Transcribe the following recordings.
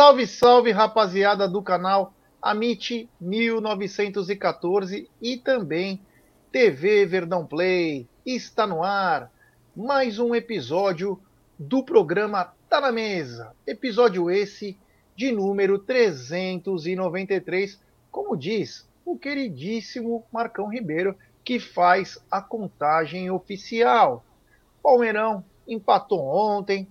Salve, salve, rapaziada do canal Amit 1914 e também TV Verdão Play. Está no ar mais um episódio do programa Tá na Mesa. Episódio esse de número 393, como diz o queridíssimo Marcão Ribeiro, que faz a contagem oficial. Palmeirão empatou ontem,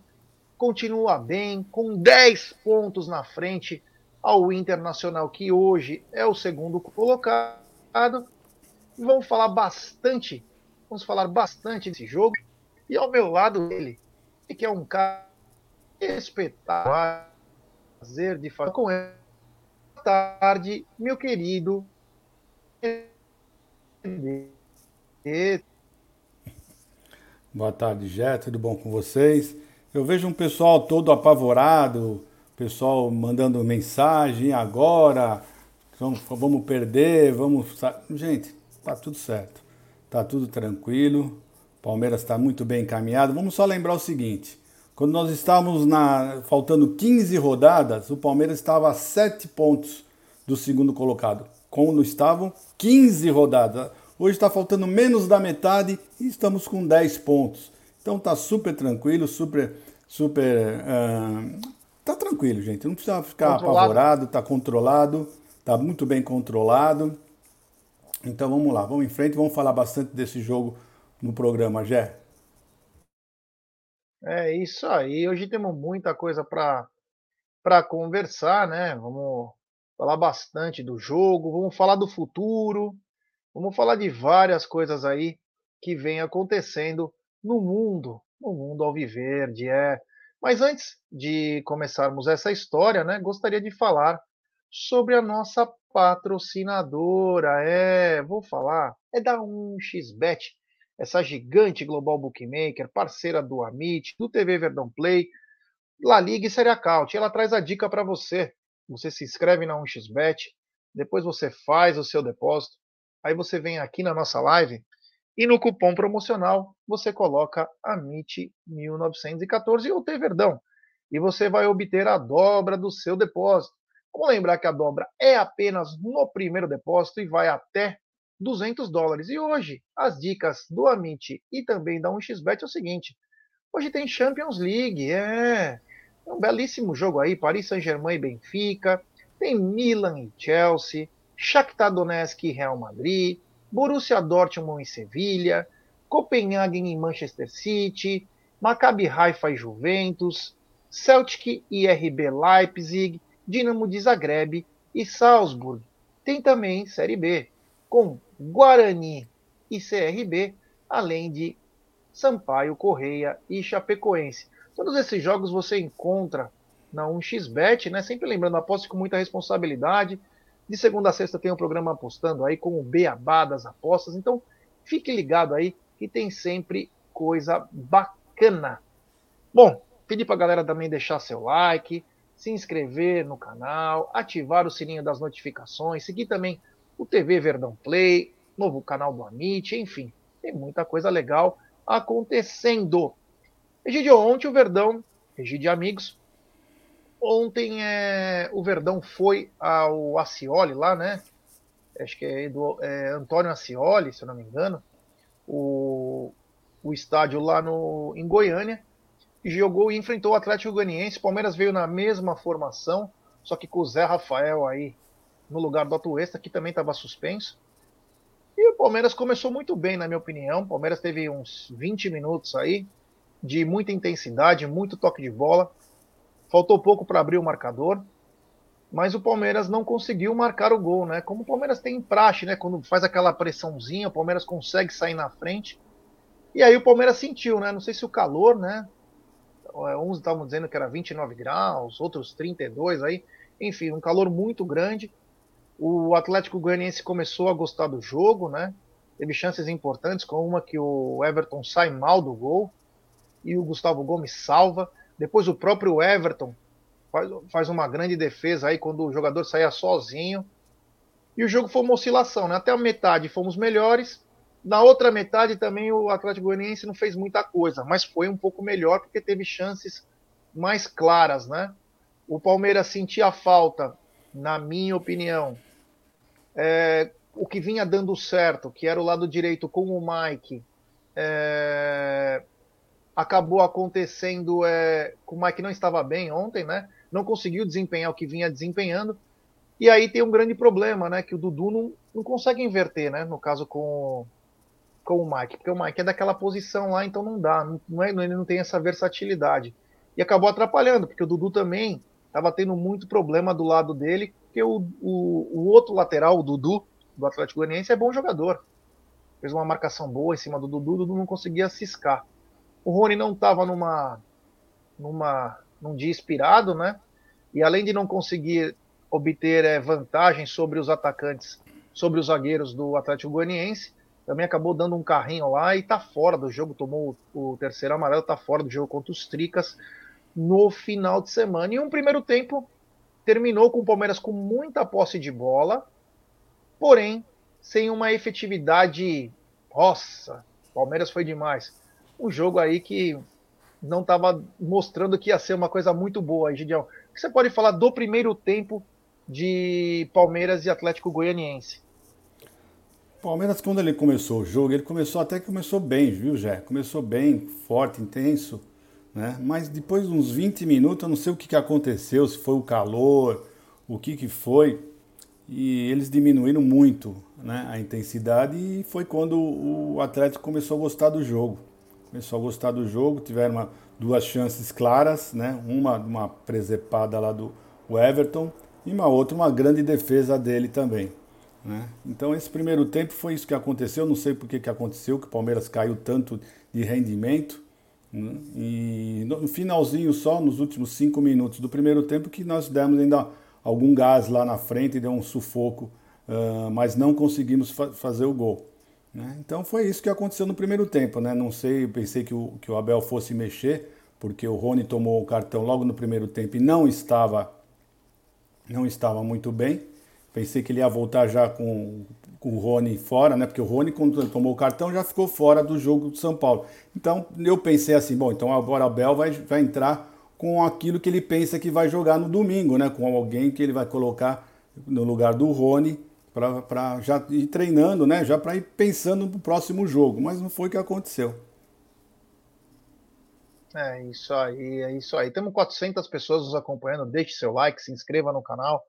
continua bem, com 10 pontos na frente ao Internacional, que hoje é o segundo colocado. E vamos falar bastante, vamos falar bastante desse jogo. E ao meu lado ele, que é um cara espetacular, prazer de falar com ele. Boa tarde, meu querido. Boa tarde, Jé, tudo bom com vocês? Eu vejo um pessoal todo apavorado, pessoal mandando mensagem agora, vamos perder, vamos. Gente, tá tudo certo, tá tudo tranquilo. Palmeiras está muito bem encaminhado. Vamos só lembrar o seguinte: quando nós estávamos na faltando 15 rodadas, o Palmeiras estava a 7 pontos do segundo colocado. Quando estavam 15 rodadas. Hoje está faltando menos da metade e estamos com 10 pontos. Então tá super tranquilo, super, super. Uh, tá tranquilo, gente. Não precisa ficar controlado. apavorado, tá controlado, tá muito bem controlado. Então vamos lá, vamos em frente, vamos falar bastante desse jogo no programa, Gé. É isso aí. Hoje temos muita coisa para conversar, né? Vamos falar bastante do jogo, vamos falar do futuro, vamos falar de várias coisas aí que vem acontecendo no mundo, no mundo alviverde, é. Mas antes de começarmos essa história, né, gostaria de falar sobre a nossa patrocinadora. É, vou falar, é da 1xBet, essa gigante global bookmaker, parceira do Amit, do TV Verdão Play, La Liga e Série Account. Ela traz a dica para você. Você se inscreve na 1xBet, depois você faz o seu depósito, aí você vem aqui na nossa live e no cupom promocional você coloca AMIT 1914 ou Verdão. E você vai obter a dobra do seu depósito. Vamos lembrar que a dobra é apenas no primeiro depósito e vai até 200 dólares. E hoje, as dicas do Amit e também da 1xBet é o seguinte: hoje tem Champions League, é, é um belíssimo jogo aí, Paris Saint-Germain e Benfica, tem Milan e Chelsea, Shakhtar Donetsk e Real Madrid, Borussia Dortmund em Sevilha, Copenhagen e Manchester City, Maccabi Haifa e Juventus, Celtic e RB Leipzig, Dinamo de Zagreb e Salzburg. Tem também Série B, com Guarani e CRB, além de Sampaio, Correia e Chapecoense. Todos esses jogos você encontra na 1xBet, né? Sempre lembrando, aposte com muita responsabilidade. De segunda a sexta tem um programa apostando aí com o beabá das apostas. Então fique ligado aí que tem sempre coisa bacana. Bom, pedir para a galera também deixar seu like, se inscrever no canal, ativar o sininho das notificações, seguir também o TV Verdão Play, novo canal do Amit, enfim, tem muita coisa legal acontecendo. Egidio, ontem o Verdão, Egidio Amigos, Ontem é, o Verdão foi ao Acioli lá, né? Acho que é, do, é Antônio Acioli, se eu não me engano. O, o estádio lá no, em Goiânia. E jogou e enfrentou o Atlético Goianiense. Palmeiras veio na mesma formação, só que com o Zé Rafael aí no lugar do Atuesta, que também estava suspenso. E o Palmeiras começou muito bem, na minha opinião. O Palmeiras teve uns 20 minutos aí de muita intensidade, muito toque de bola. Faltou pouco para abrir o marcador, mas o Palmeiras não conseguiu marcar o gol, né? Como o Palmeiras tem praxe, né? Quando faz aquela pressãozinha, o Palmeiras consegue sair na frente. E aí o Palmeiras sentiu, né? Não sei se o calor, né? É, uns estavam dizendo que era 29 graus, outros 32 aí. Enfim, um calor muito grande. o Atlético Goianiense começou a gostar do jogo, né? Teve chances importantes, com uma que o Everton sai mal do gol e o Gustavo Gomes salva. Depois o próprio Everton faz, faz uma grande defesa aí quando o jogador saía sozinho. E o jogo foi uma oscilação, né? Até a metade fomos melhores. Na outra metade também o Atlético Goianiense não fez muita coisa, mas foi um pouco melhor porque teve chances mais claras, né? O Palmeiras sentia falta, na minha opinião, é, o que vinha dando certo, que era o lado direito com o Mike, é, acabou acontecendo é, com o Mike não estava bem ontem, né? Não conseguiu desempenhar o que vinha desempenhando. E aí tem um grande problema, né? Que o Dudu não, não consegue inverter, né? No caso com, com o Mike, porque o Mike é daquela posição lá, então não dá, não, não é, ele não tem essa versatilidade. E acabou atrapalhando, porque o Dudu também estava tendo muito problema do lado dele, porque o, o, o outro lateral, o Dudu, do Atlético Goianiense, é bom jogador. Fez uma marcação boa em cima do Dudu, o Dudu não conseguia ciscar. O Rony não estava numa, numa, num dia inspirado, né? E além de não conseguir obter é, vantagem sobre os atacantes, sobre os zagueiros do Atlético Goianiense, também acabou dando um carrinho lá e está fora do jogo, tomou o, o terceiro amarelo, está fora do jogo contra os Tricas no final de semana. E um primeiro tempo terminou com o Palmeiras com muita posse de bola, porém sem uma efetividade. Nossa, Palmeiras foi demais. Um jogo aí que não estava mostrando que ia ser uma coisa muito boa, Gideão. O que você pode falar do primeiro tempo de Palmeiras e Atlético Goianiense? Palmeiras, quando ele começou o jogo, ele começou até que começou bem, viu, Jé? Começou bem, forte, intenso, né? Mas depois de uns 20 minutos, eu não sei o que, que aconteceu, se foi o calor, o que, que foi, e eles diminuíram muito né, a intensidade e foi quando o Atlético começou a gostar do jogo. Começou a gostar do jogo, tiveram uma, duas chances claras, né? Uma, uma presepada lá do Everton e uma outra, uma grande defesa dele também. Né? Então esse primeiro tempo foi isso que aconteceu, não sei por que, que aconteceu, que o Palmeiras caiu tanto de rendimento. Né? E no finalzinho só, nos últimos cinco minutos do primeiro tempo, que nós demos ainda algum gás lá na frente, deu um sufoco, uh, mas não conseguimos fa fazer o gol. Né? Então foi isso que aconteceu no primeiro tempo. Né? Não sei, pensei que o, que o Abel fosse mexer, porque o Rony tomou o cartão logo no primeiro tempo e não estava, não estava muito bem. Pensei que ele ia voltar já com, com o Rony fora, né? Porque o Rony, quando tomou o cartão, já ficou fora do jogo do São Paulo. Então eu pensei assim, bom, então agora o Abel vai, vai entrar com aquilo que ele pensa que vai jogar no domingo, né? Com alguém que ele vai colocar no lugar do Rony para já ir treinando, né? Já para ir pensando no próximo jogo. Mas não foi o que aconteceu. É isso aí, é isso aí. Temos 400 pessoas nos acompanhando. Deixe seu like, se inscreva no canal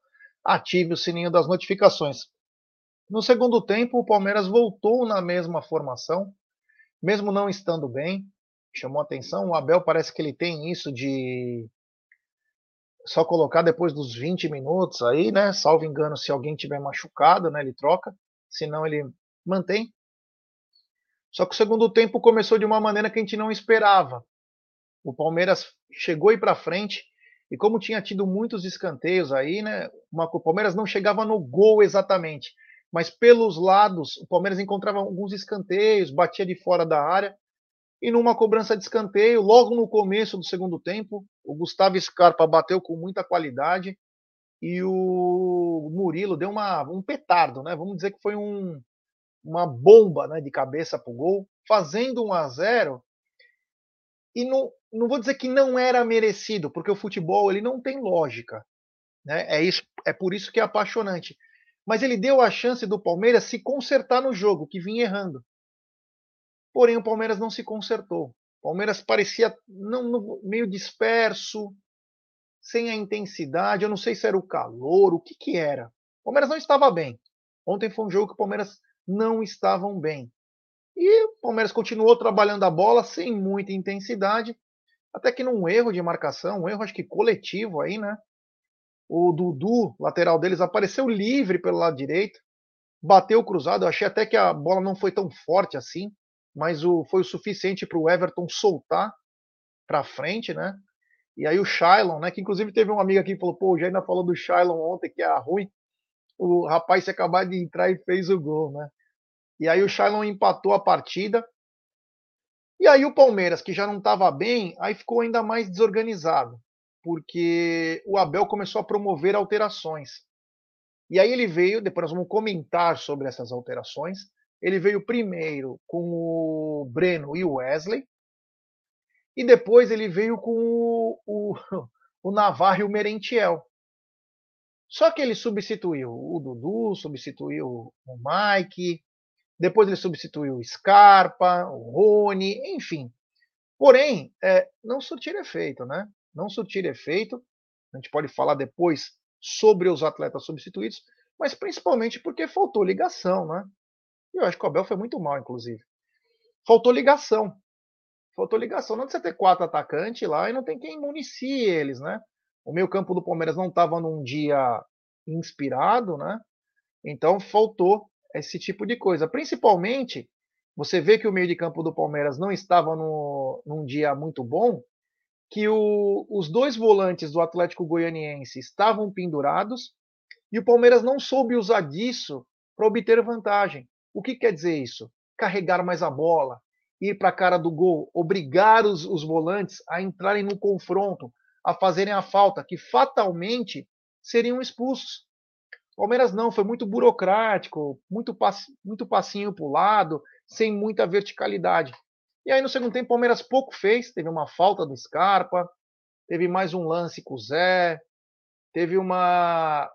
ative o sininho das notificações. No segundo tempo, o Palmeiras voltou na mesma formação, mesmo não estando bem. Chamou atenção. O Abel parece que ele tem isso de só colocar depois dos 20 minutos aí, né? Salvo engano, se alguém tiver machucado, né? Ele troca. Senão ele mantém. Só que o segundo tempo começou de uma maneira que a gente não esperava. O Palmeiras chegou aí para frente, e como tinha tido muitos escanteios aí, né? O Palmeiras não chegava no gol exatamente, mas pelos lados o Palmeiras encontrava alguns escanteios, batia de fora da área. E numa cobrança de escanteio, logo no começo do segundo tempo, o Gustavo Scarpa bateu com muita qualidade e o Murilo deu uma, um petardo, né? Vamos dizer que foi um, uma bomba né, de cabeça para o gol, fazendo 1 a 0 e não, não vou dizer que não era merecido, porque o futebol ele não tem lógica. Né? É, isso, é por isso que é apaixonante. Mas ele deu a chance do Palmeiras se consertar no jogo, que vinha errando. Porém, o Palmeiras não se consertou. O Palmeiras parecia não, meio disperso, sem a intensidade. Eu não sei se era o calor, o que, que era. O Palmeiras não estava bem. Ontem foi um jogo que o Palmeiras não estavam bem. E o Palmeiras continuou trabalhando a bola sem muita intensidade, até que num erro de marcação, um erro acho que coletivo aí, né? O Dudu, lateral deles, apareceu livre pelo lado direito, bateu cruzado. Eu achei até que a bola não foi tão forte assim, mas o, foi o suficiente para o Everton soltar para frente, né? E aí o Shailon, né? Que inclusive teve um amigo aqui que falou, pô, já ainda falou do Shailon ontem, que é ruim. o rapaz tinha acabado de entrar e fez o gol, né? E aí o Shailon empatou a partida. E aí o Palmeiras, que já não estava bem, aí ficou ainda mais desorganizado, porque o Abel começou a promover alterações. E aí ele veio, depois nós vamos comentar sobre essas alterações. Ele veio primeiro com o Breno e o Wesley, e depois ele veio com o, o, o Navarro e o Merentiel. Só que ele substituiu o Dudu, substituiu o Mike, depois ele substituiu o Scarpa, o Rony, enfim. Porém, é, não surtir efeito, né? Não surtir efeito. A gente pode falar depois sobre os atletas substituídos, mas principalmente porque faltou ligação, né? Eu acho que o Abel foi muito mal, inclusive. Faltou ligação. Faltou ligação. Não de você ter quatro atacantes lá e não tem quem municie eles, né? O meio campo do Palmeiras não estava num dia inspirado, né? Então faltou esse tipo de coisa. Principalmente, você vê que o meio de campo do Palmeiras não estava no, num dia muito bom, que o, os dois volantes do Atlético Goianiense estavam pendurados e o Palmeiras não soube usar disso para obter vantagem. O que quer dizer isso? Carregar mais a bola, ir para a cara do gol, obrigar os, os volantes a entrarem no confronto, a fazerem a falta, que fatalmente seriam expulsos. Palmeiras não, foi muito burocrático, muito, pass, muito passinho para o lado, sem muita verticalidade. E aí no segundo tempo o Palmeiras pouco fez, teve uma falta do Scarpa, teve mais um lance com o Zé, teve uma,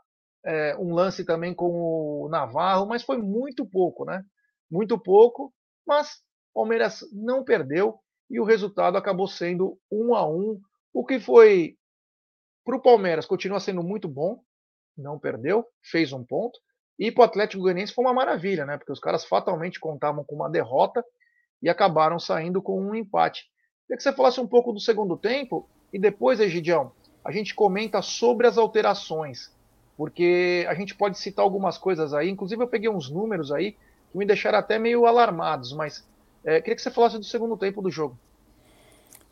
é, um lance também com o Navarro, mas foi muito pouco, né? Muito pouco, mas Palmeiras não perdeu e o resultado acabou sendo um a um, o que foi para o Palmeiras continua sendo muito bom, não perdeu, fez um ponto. E para o Atlético Goianiense foi uma maravilha, né? Porque os caras fatalmente contavam com uma derrota e acabaram saindo com um empate. Queria que você falasse um pouco do segundo tempo e depois, Egidião, a gente comenta sobre as alterações, porque a gente pode citar algumas coisas aí. Inclusive, eu peguei uns números aí que me deixaram até meio alarmados, mas é, queria que você falasse do segundo tempo do jogo.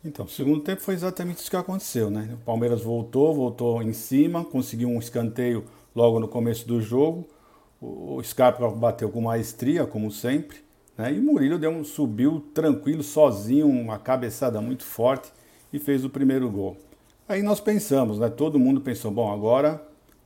Então, o segundo tempo foi exatamente isso que aconteceu, né? O Palmeiras voltou, voltou em cima, conseguiu um escanteio logo no começo do jogo. O Scarpa bateu com maestria, como sempre, né? E o Murilo deu um, subiu tranquilo, sozinho, uma cabeçada muito forte e fez o primeiro gol. Aí nós pensamos, né? Todo mundo pensou, bom, agora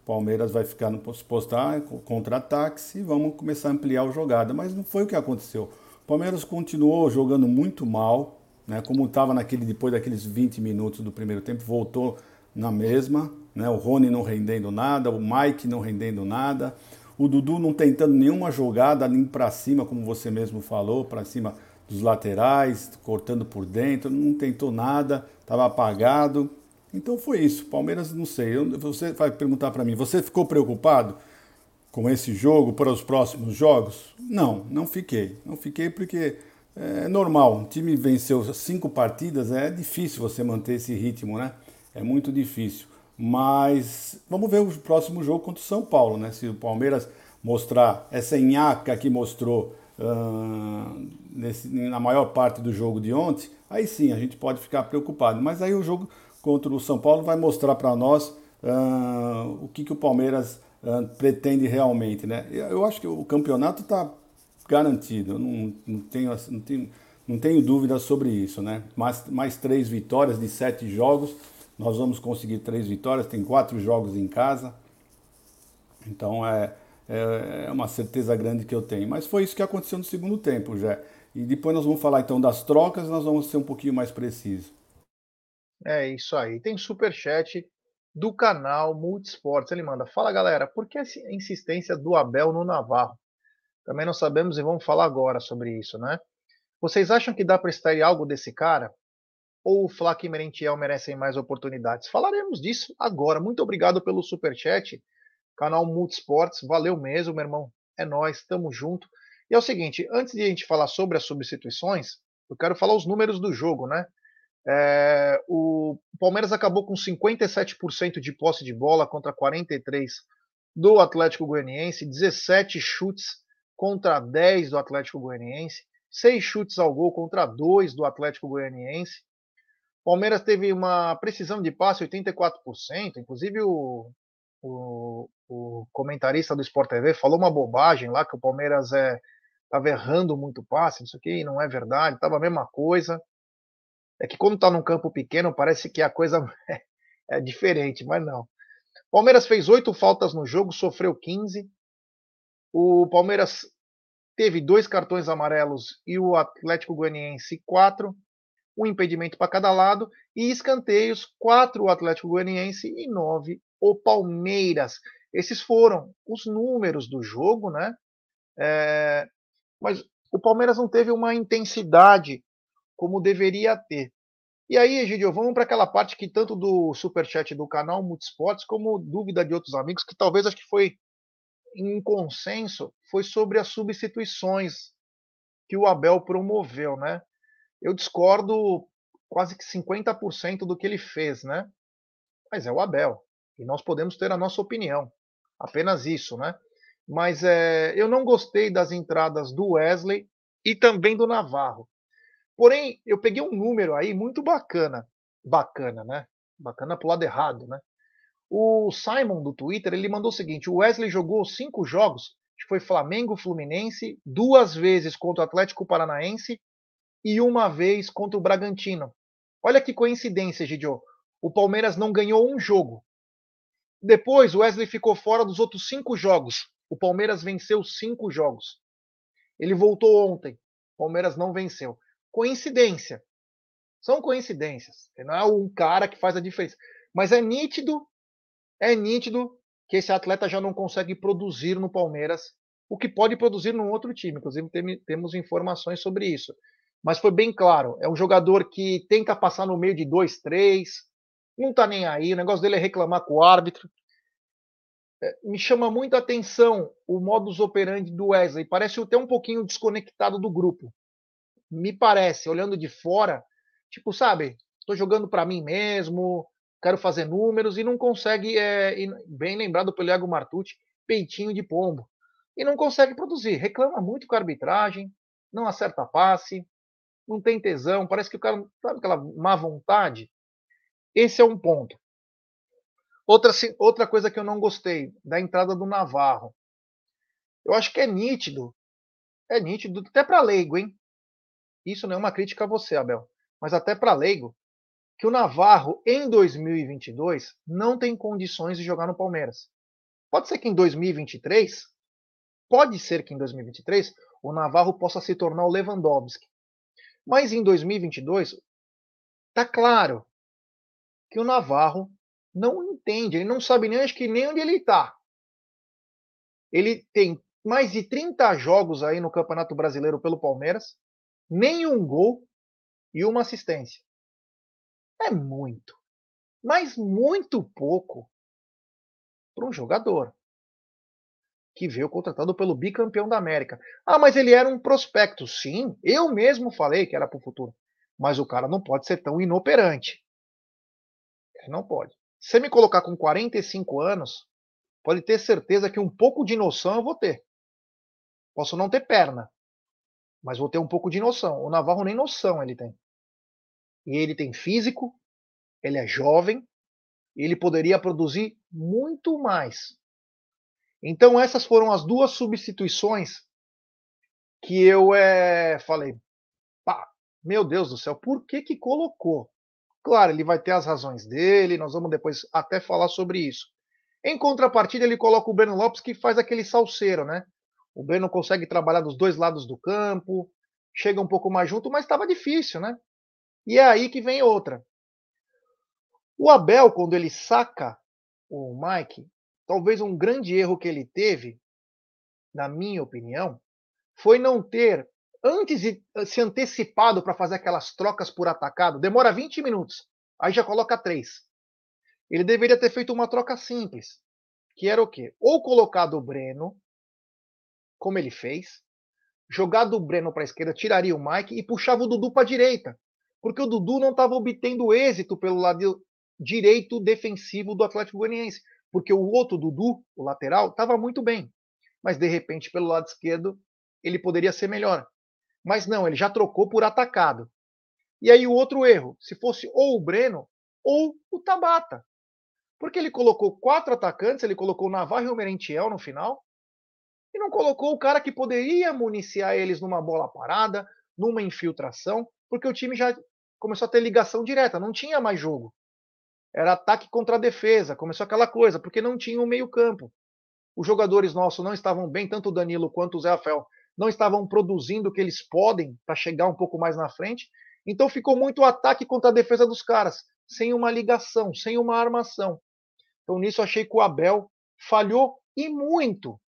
Palmeiras vai ficar no postar contra-ataques e vamos começar a ampliar a jogada. Mas não foi o que aconteceu. O Palmeiras continuou jogando muito mal, né? Como estava naquele depois daqueles 20 minutos do primeiro tempo, voltou na mesma, né? O Rony não rendendo nada, o Mike não rendendo nada, o Dudu não tentando nenhuma jogada nem para cima, como você mesmo falou, para cima dos laterais, cortando por dentro, não tentou nada, estava apagado. Então foi isso. Palmeiras, não sei. Você vai perguntar para mim, você ficou preocupado com esse jogo para os próximos jogos? Não, não fiquei. Não fiquei porque é normal. Um time venceu cinco partidas, é difícil você manter esse ritmo, né? É muito difícil. Mas vamos ver o próximo jogo contra o São Paulo, né? Se o Palmeiras mostrar essa nhaca que mostrou uh, nesse, na maior parte do jogo de ontem, aí sim a gente pode ficar preocupado. Mas aí o jogo contra o São Paulo vai mostrar para nós uh, o que, que o Palmeiras uh, pretende realmente, né? Eu acho que o campeonato está garantido. Eu não, não, tenho, não, tenho, não tenho dúvida sobre isso, né? Mais, mais três vitórias de sete jogos. Nós vamos conseguir três vitórias, tem quatro jogos em casa. Então é, é, é uma certeza grande que eu tenho. Mas foi isso que aconteceu no segundo tempo, já. E depois nós vamos falar então das trocas, nós vamos ser um pouquinho mais precisos. É isso aí. Tem super chat do canal Multisports. Ele manda: Fala galera, por que a insistência do Abel no Navarro? Também não sabemos e vamos falar agora sobre isso, né? Vocês acham que dá para extrair algo desse cara? Ou o Flak e Merentiel merecem mais oportunidades? Falaremos disso agora. Muito obrigado pelo super chat, canal Multisports. Valeu mesmo, meu irmão. É nós, tamo junto. E é o seguinte, antes de a gente falar sobre as substituições, eu quero falar os números do jogo, né? É, o Palmeiras acabou com 57% de posse de bola contra 43% do Atlético Goianiense, 17 chutes contra 10 do Atlético Goianiense, 6 chutes ao gol contra 2 do Atlético Goianiense. Palmeiras teve uma precisão de passe 84%, inclusive o, o o comentarista do Sport TV, falou uma bobagem lá que o Palmeiras é estava errando muito passe, isso aqui não é verdade, estava a mesma coisa. É que quando está num campo pequeno, parece que a coisa é, é diferente, mas não. Palmeiras fez oito faltas no jogo, sofreu 15. O Palmeiras teve dois cartões amarelos e o Atlético Goianiense quatro, um impedimento para cada lado e escanteios quatro o Atlético Goianiense e nove o Palmeiras. Esses foram os números do jogo, né? É, mas o Palmeiras não teve uma intensidade como deveria ter. E aí, Egidio, vamos para aquela parte que tanto do superchat do canal Multisports, como dúvida de outros amigos, que talvez acho que foi em consenso, foi sobre as substituições que o Abel promoveu, né? Eu discordo quase que 50% do que ele fez, né? Mas é o Abel. E nós podemos ter a nossa opinião. Apenas isso, né? Mas é, eu não gostei das entradas do Wesley e também do Navarro. Porém, eu peguei um número aí muito bacana. Bacana, né? Bacana pro lado errado, né? O Simon do Twitter, ele mandou o seguinte: o Wesley jogou cinco jogos, que foi Flamengo, Fluminense, duas vezes contra o Atlético Paranaense e uma vez contra o Bragantino. Olha que coincidência, Gidio. O Palmeiras não ganhou um jogo. Depois, o Wesley ficou fora dos outros cinco jogos. O Palmeiras venceu cinco jogos. Ele voltou ontem. O Palmeiras não venceu. Coincidência. São coincidências. Não é um cara que faz a diferença. Mas é nítido, é nítido que esse atleta já não consegue produzir no Palmeiras o que pode produzir num outro time. Inclusive, tem, temos informações sobre isso. Mas foi bem claro: é um jogador que tenta passar no meio de dois, três, não tá nem aí. O negócio dele é reclamar com o árbitro. É, me chama muito a atenção o modus operandi do Wesley. Parece até um pouquinho desconectado do grupo. Me parece, olhando de fora, tipo, sabe, estou jogando para mim mesmo, quero fazer números e não consegue, é, bem lembrado pelo Iago Martucci, peitinho de pombo. E não consegue produzir. Reclama muito com a arbitragem, não acerta passe, não tem tesão, parece que o cara, sabe aquela má vontade? Esse é um ponto. Outra, outra coisa que eu não gostei, da entrada do Navarro. Eu acho que é nítido, é nítido, até para leigo, hein? Isso não é uma crítica a você, Abel, mas até para leigo, que o Navarro, em 2022, não tem condições de jogar no Palmeiras. Pode ser que em 2023, pode ser que em 2023, o Navarro possa se tornar o Lewandowski. Mas em 2022, tá claro que o Navarro não entende, ele não sabe nem acho que nem onde ele está. Ele tem mais de 30 jogos aí no Campeonato Brasileiro pelo Palmeiras, nenhum gol e uma assistência. É muito, mas muito pouco para um jogador que veio contratado pelo bicampeão da América. Ah, mas ele era um prospecto. Sim, eu mesmo falei que era para o futuro. Mas o cara não pode ser tão inoperante. Ele não pode. Se você me colocar com 45 anos, pode ter certeza que um pouco de noção eu vou ter. Posso não ter perna, mas vou ter um pouco de noção. O Navarro nem noção ele tem. E ele tem físico, ele é jovem, ele poderia produzir muito mais. Então essas foram as duas substituições que eu é, falei, pá, meu Deus do céu, por que que colocou? Claro, ele vai ter as razões dele, nós vamos depois até falar sobre isso. Em contrapartida, ele coloca o Breno Lopes que faz aquele salseiro, né? O Breno consegue trabalhar dos dois lados do campo, chega um pouco mais junto, mas estava difícil, né? E é aí que vem outra. O Abel, quando ele saca o Mike, talvez um grande erro que ele teve, na minha opinião, foi não ter antes de eh, se antecipado para fazer aquelas trocas por atacado, demora 20 minutos. Aí já coloca três. Ele deveria ter feito uma troca simples, que era o quê? Ou colocado o Breno, como ele fez, jogado o Breno para a esquerda, tiraria o Mike e puxava o Dudu para a direita, porque o Dudu não estava obtendo êxito pelo lado direito defensivo do Atlético Goianiense, porque o outro Dudu, o lateral, estava muito bem, mas de repente pelo lado esquerdo ele poderia ser melhor. Mas não, ele já trocou por atacado. E aí o outro erro, se fosse ou o Breno ou o Tabata. Porque ele colocou quatro atacantes, ele colocou o Navarro e o Merentiel no final, e não colocou o cara que poderia municiar eles numa bola parada, numa infiltração, porque o time já começou a ter ligação direta, não tinha mais jogo. Era ataque contra defesa, começou aquela coisa, porque não tinha um meio-campo. Os jogadores nossos não estavam bem, tanto o Danilo quanto o Zé Rafael, não estavam produzindo o que eles podem para chegar um pouco mais na frente. Então ficou muito ataque contra a defesa dos caras, sem uma ligação, sem uma armação. Então nisso achei que o Abel falhou e muito.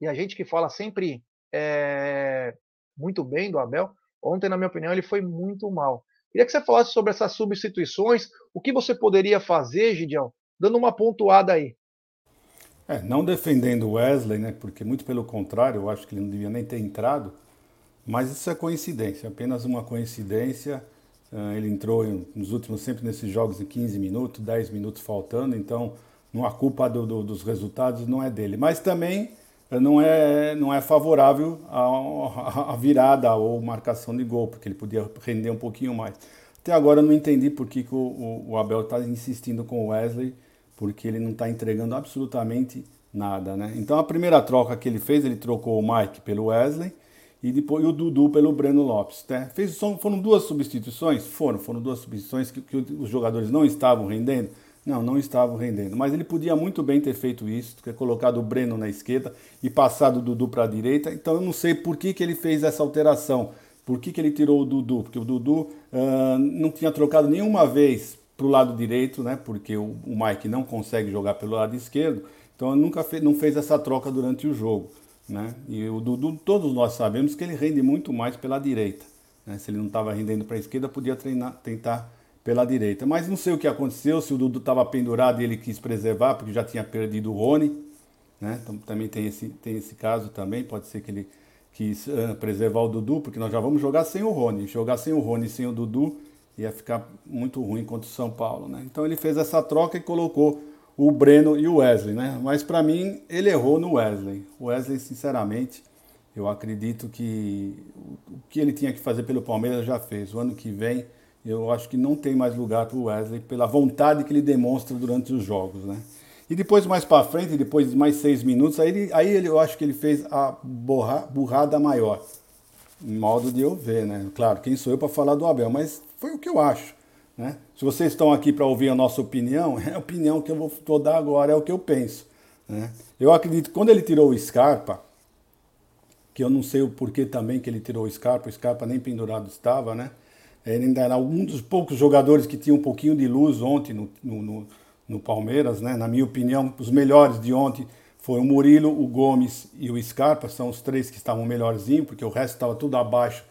E a gente que fala sempre é, muito bem do Abel, ontem, na minha opinião, ele foi muito mal. Queria que você falasse sobre essas substituições, o que você poderia fazer, Gideão, dando uma pontuada aí. É, não defendendo Wesley, né? Porque muito pelo contrário, eu acho que ele não devia nem ter entrado. Mas isso é coincidência, apenas uma coincidência. Uh, ele entrou nos últimos, sempre nesses jogos de 15 minutos, 10 minutos faltando, então não, a culpa do, do, dos resultados não é dele. Mas também não é, não é favorável a, a, virada ou marcação de gol, porque ele podia render um pouquinho mais. Até agora eu não entendi por que, que o, o, Abel está insistindo com o Wesley porque ele não está entregando absolutamente nada, né? Então a primeira troca que ele fez, ele trocou o Mike pelo Wesley e depois o Dudu pelo Breno Lopes, né? Fez, foram duas substituições? Foram, foram duas substituições que, que os jogadores não estavam rendendo? Não, não estavam rendendo. Mas ele podia muito bem ter feito isso, ter colocado o Breno na esquerda e passado o Dudu para a direita. Então eu não sei por que, que ele fez essa alteração. Por que, que ele tirou o Dudu? Porque o Dudu uh, não tinha trocado nenhuma vez para o lado direito, né? Porque o, o, Mike não consegue jogar pelo lado esquerdo, então nunca fez, não fez essa troca durante o jogo, né? E o Dudu, todos nós sabemos que ele rende muito mais pela direita. Né? Se ele não estava rendendo para a esquerda, podia treinar, tentar pela direita. Mas não sei o que aconteceu, se o Dudu estava pendurado e ele quis preservar, porque já tinha perdido o Rony, né? Então, também tem esse, tem esse caso também, pode ser que ele quis uh, preservar o Dudu, porque nós já vamos jogar sem o Rony. Jogar sem o Rony e sem o Dudu ia ficar muito ruim contra o São Paulo, né? Então ele fez essa troca e colocou o Breno e o Wesley, né? Mas para mim ele errou no Wesley. O Wesley, sinceramente, eu acredito que o que ele tinha que fazer pelo Palmeiras já fez. O ano que vem eu acho que não tem mais lugar para o Wesley pela vontade que ele demonstra durante os jogos, né? E depois mais para frente, depois de mais seis minutos, aí, ele, aí ele, eu acho que ele fez a borra, burrada maior modo de eu ver, né? Claro, quem sou eu para falar do Abel, mas foi o que eu acho. Né? Se vocês estão aqui para ouvir a nossa opinião, é a opinião que eu vou, dar agora, é o que eu penso. Né? Eu acredito quando ele tirou o Scarpa, que eu não sei o porquê também que ele tirou o Scarpa, o Scarpa nem pendurado estava, né? Ele ainda era um dos poucos jogadores que tinha um pouquinho de luz ontem no, no, no, Palmeiras, né? Na minha opinião, os melhores de ontem foi o Murilo, o Gomes e o Scarpa, são os três que estavam melhorzinho, porque o resto estava tudo abaixo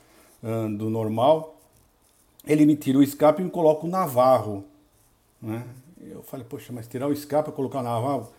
uh, do normal. Ele me tira o Scarpa e me coloca o Navarro. Né? Eu falei, poxa, mas tirar o Scarpa e colocar o Navarro?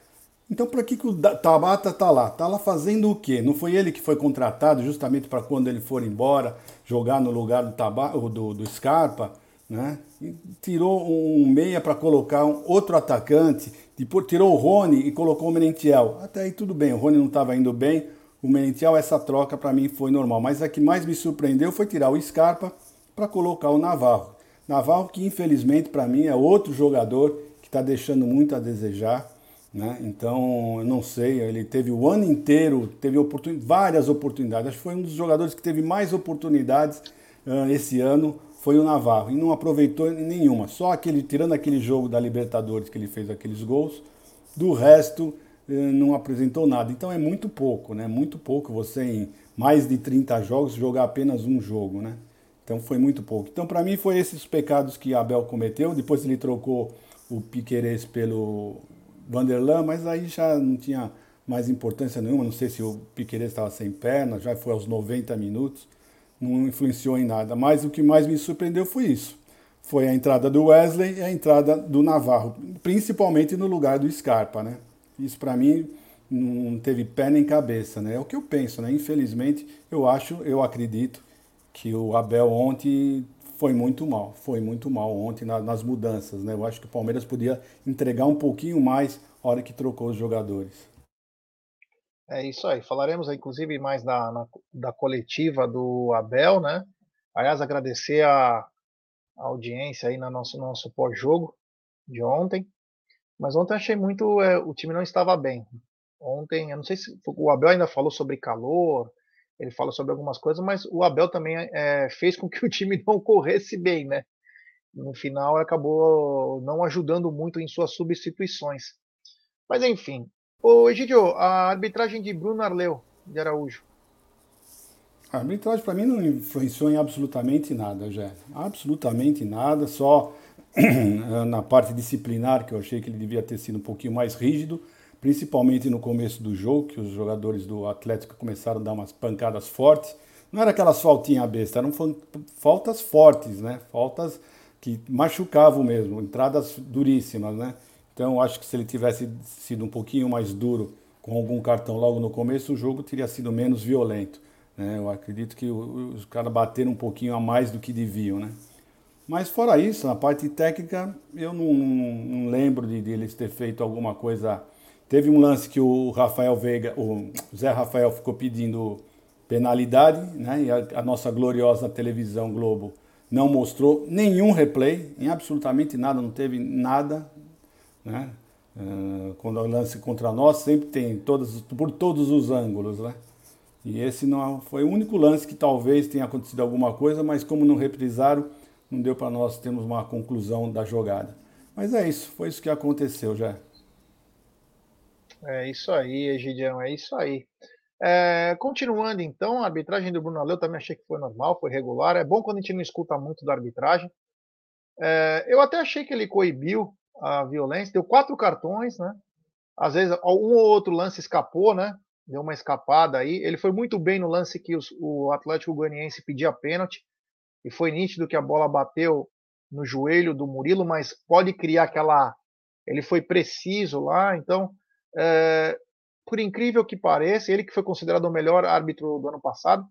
Então, para que, que o Tabata está lá? Está lá fazendo o quê? Não foi ele que foi contratado justamente para quando ele for embora jogar no lugar do, Tabata, do, do Scarpa? Né? E tirou um meia para colocar um outro atacante, depois tirou o Rony e colocou o Menentiel. Até aí tudo bem, o Rony não estava indo bem, o Menentiel, essa troca para mim foi normal. Mas a que mais me surpreendeu foi tirar o Scarpa para colocar o Navarro. Navarro que infelizmente para mim é outro jogador que está deixando muito a desejar. Né? Então, eu não sei, ele teve o ano inteiro, teve oportun... várias oportunidades. Acho que foi um dos jogadores que teve mais oportunidades uh, esse ano foi o Navarro e não aproveitou nenhuma. Só aquele, tirando aquele jogo da Libertadores que ele fez aqueles gols, do resto eh, não apresentou nada. Então é muito pouco, né? Muito pouco você em mais de 30 jogos jogar apenas um jogo, né? Então foi muito pouco. Então para mim foi esses pecados que Abel cometeu. Depois ele trocou o Piquerez pelo Vanderlan, mas aí já não tinha mais importância nenhuma. Não sei se o Piquerez estava sem perna, já foi aos 90 minutos não influenciou em nada. Mas o que mais me surpreendeu foi isso. Foi a entrada do Wesley e a entrada do Navarro, principalmente no lugar do Scarpa, né? Isso para mim não teve pé nem cabeça, né? É o que eu penso, né? Infelizmente, eu acho, eu acredito que o Abel ontem foi muito mal, foi muito mal ontem nas mudanças, né? Eu acho que o Palmeiras podia entregar um pouquinho mais a hora que trocou os jogadores. É isso aí. Falaremos, inclusive, mais da, na, da coletiva do Abel, né? Aliás, agradecer a, a audiência aí no nosso, nosso pós-jogo de ontem. Mas ontem achei muito. É, o time não estava bem. Ontem, eu não sei se o Abel ainda falou sobre calor, ele fala sobre algumas coisas, mas o Abel também é, fez com que o time não corresse bem, né? No final acabou não ajudando muito em suas substituições. Mas enfim. Ô Egidio, a arbitragem de Bruno Arleu de Araújo. A arbitragem para mim não influenciou em absolutamente nada, já. Absolutamente nada, só na parte disciplinar que eu achei que ele devia ter sido um pouquinho mais rígido principalmente no começo do jogo, que os jogadores do Atlético começaram a dar umas pancadas fortes. Não era aquelas faltinhas bestas, eram faltas fortes, né? Faltas que machucavam mesmo, entradas duríssimas, né? Então, acho que se ele tivesse sido um pouquinho mais duro com algum cartão logo no começo, o jogo teria sido menos violento. Né? Eu acredito que os caras bateram um pouquinho a mais do que deviam, né? Mas fora isso, na parte técnica, eu não, não, não lembro de, de eles ter feito alguma coisa Teve um lance que o Rafael Veiga, o Zé Rafael ficou pedindo penalidade, né? E a, a nossa gloriosa televisão Globo não mostrou nenhum replay, em absolutamente nada, não teve nada, né? Uh, quando o lance contra nós sempre tem por todos os ângulos, né? E esse não foi o único lance que talvez tenha acontecido alguma coisa, mas como não reprisaram, não deu para nós termos uma conclusão da jogada. Mas é isso, foi isso que aconteceu já. É isso aí, Egidião, é isso aí. É, continuando então, a arbitragem do Bruno Aleu também achei que foi normal, foi regular. É bom quando a gente não escuta muito da arbitragem. É, eu até achei que ele coibiu a violência, deu quatro cartões, né? Às vezes um ou outro lance escapou, né? Deu uma escapada aí. Ele foi muito bem no lance que os, o Atlético Goianiense pedia pênalti. E foi nítido que a bola bateu no joelho do Murilo, mas pode criar aquela. Ele foi preciso lá, então é, por incrível que pareça, ele que foi considerado o melhor árbitro do ano passado,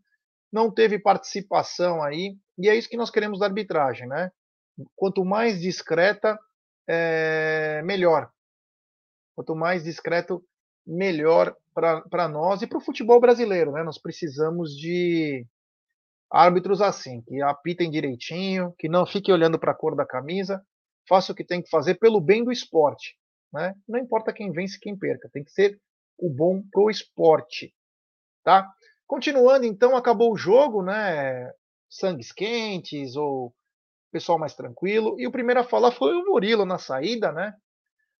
não teve participação aí, e é isso que nós queremos da arbitragem, né? Quanto mais discreta, é, melhor. Quanto mais discreto, melhor para nós e para o futebol brasileiro, né? Nós precisamos de árbitros assim, que apitem direitinho, que não fiquem olhando para a cor da camisa, faça o que tem que fazer pelo bem do esporte. Né? Não importa quem vence quem perca, tem que ser o bom pro esporte. Tá? Continuando, então, acabou o jogo, né? Sangues quentes ou pessoal mais tranquilo. E o primeiro a falar foi o Murilo na saída, né?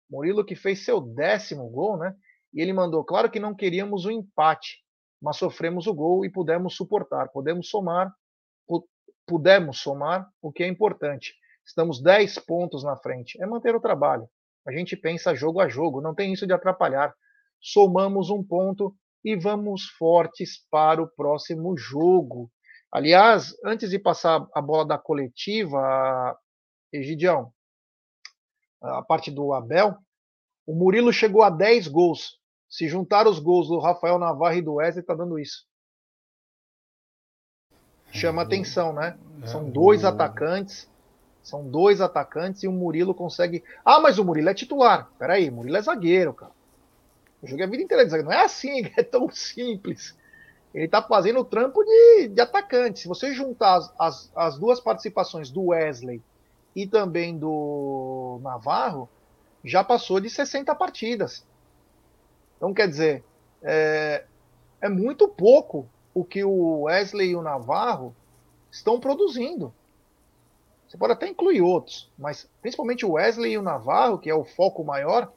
Murilo que fez seu décimo gol, né? E ele mandou, claro que não queríamos o um empate, mas sofremos o gol e pudemos suportar, podemos somar, pudemos somar, o que é importante. Estamos 10 pontos na frente. É manter o trabalho. A gente pensa jogo a jogo, não tem isso de atrapalhar. Somamos um ponto e vamos fortes para o próximo jogo. Aliás, antes de passar a bola da coletiva, Egidião, a parte do Abel, o Murilo chegou a 10 gols. Se juntar os gols do Rafael Navarro e do Wesley, está dando isso. Chama é, atenção, né? É, São dois atacantes são dois atacantes e o Murilo consegue. Ah, mas o Murilo é titular. Peraí, o Murilo é zagueiro, cara. Eu joguei a vida inteira de zagueiro. Não é assim, é tão simples. Ele tá fazendo o trampo de, de atacante. Se você juntar as, as, as duas participações do Wesley e também do Navarro, já passou de 60 partidas. Então, quer dizer, é, é muito pouco o que o Wesley e o Navarro estão produzindo. Você pode até incluir outros, mas principalmente o Wesley e o Navarro, que é o foco maior,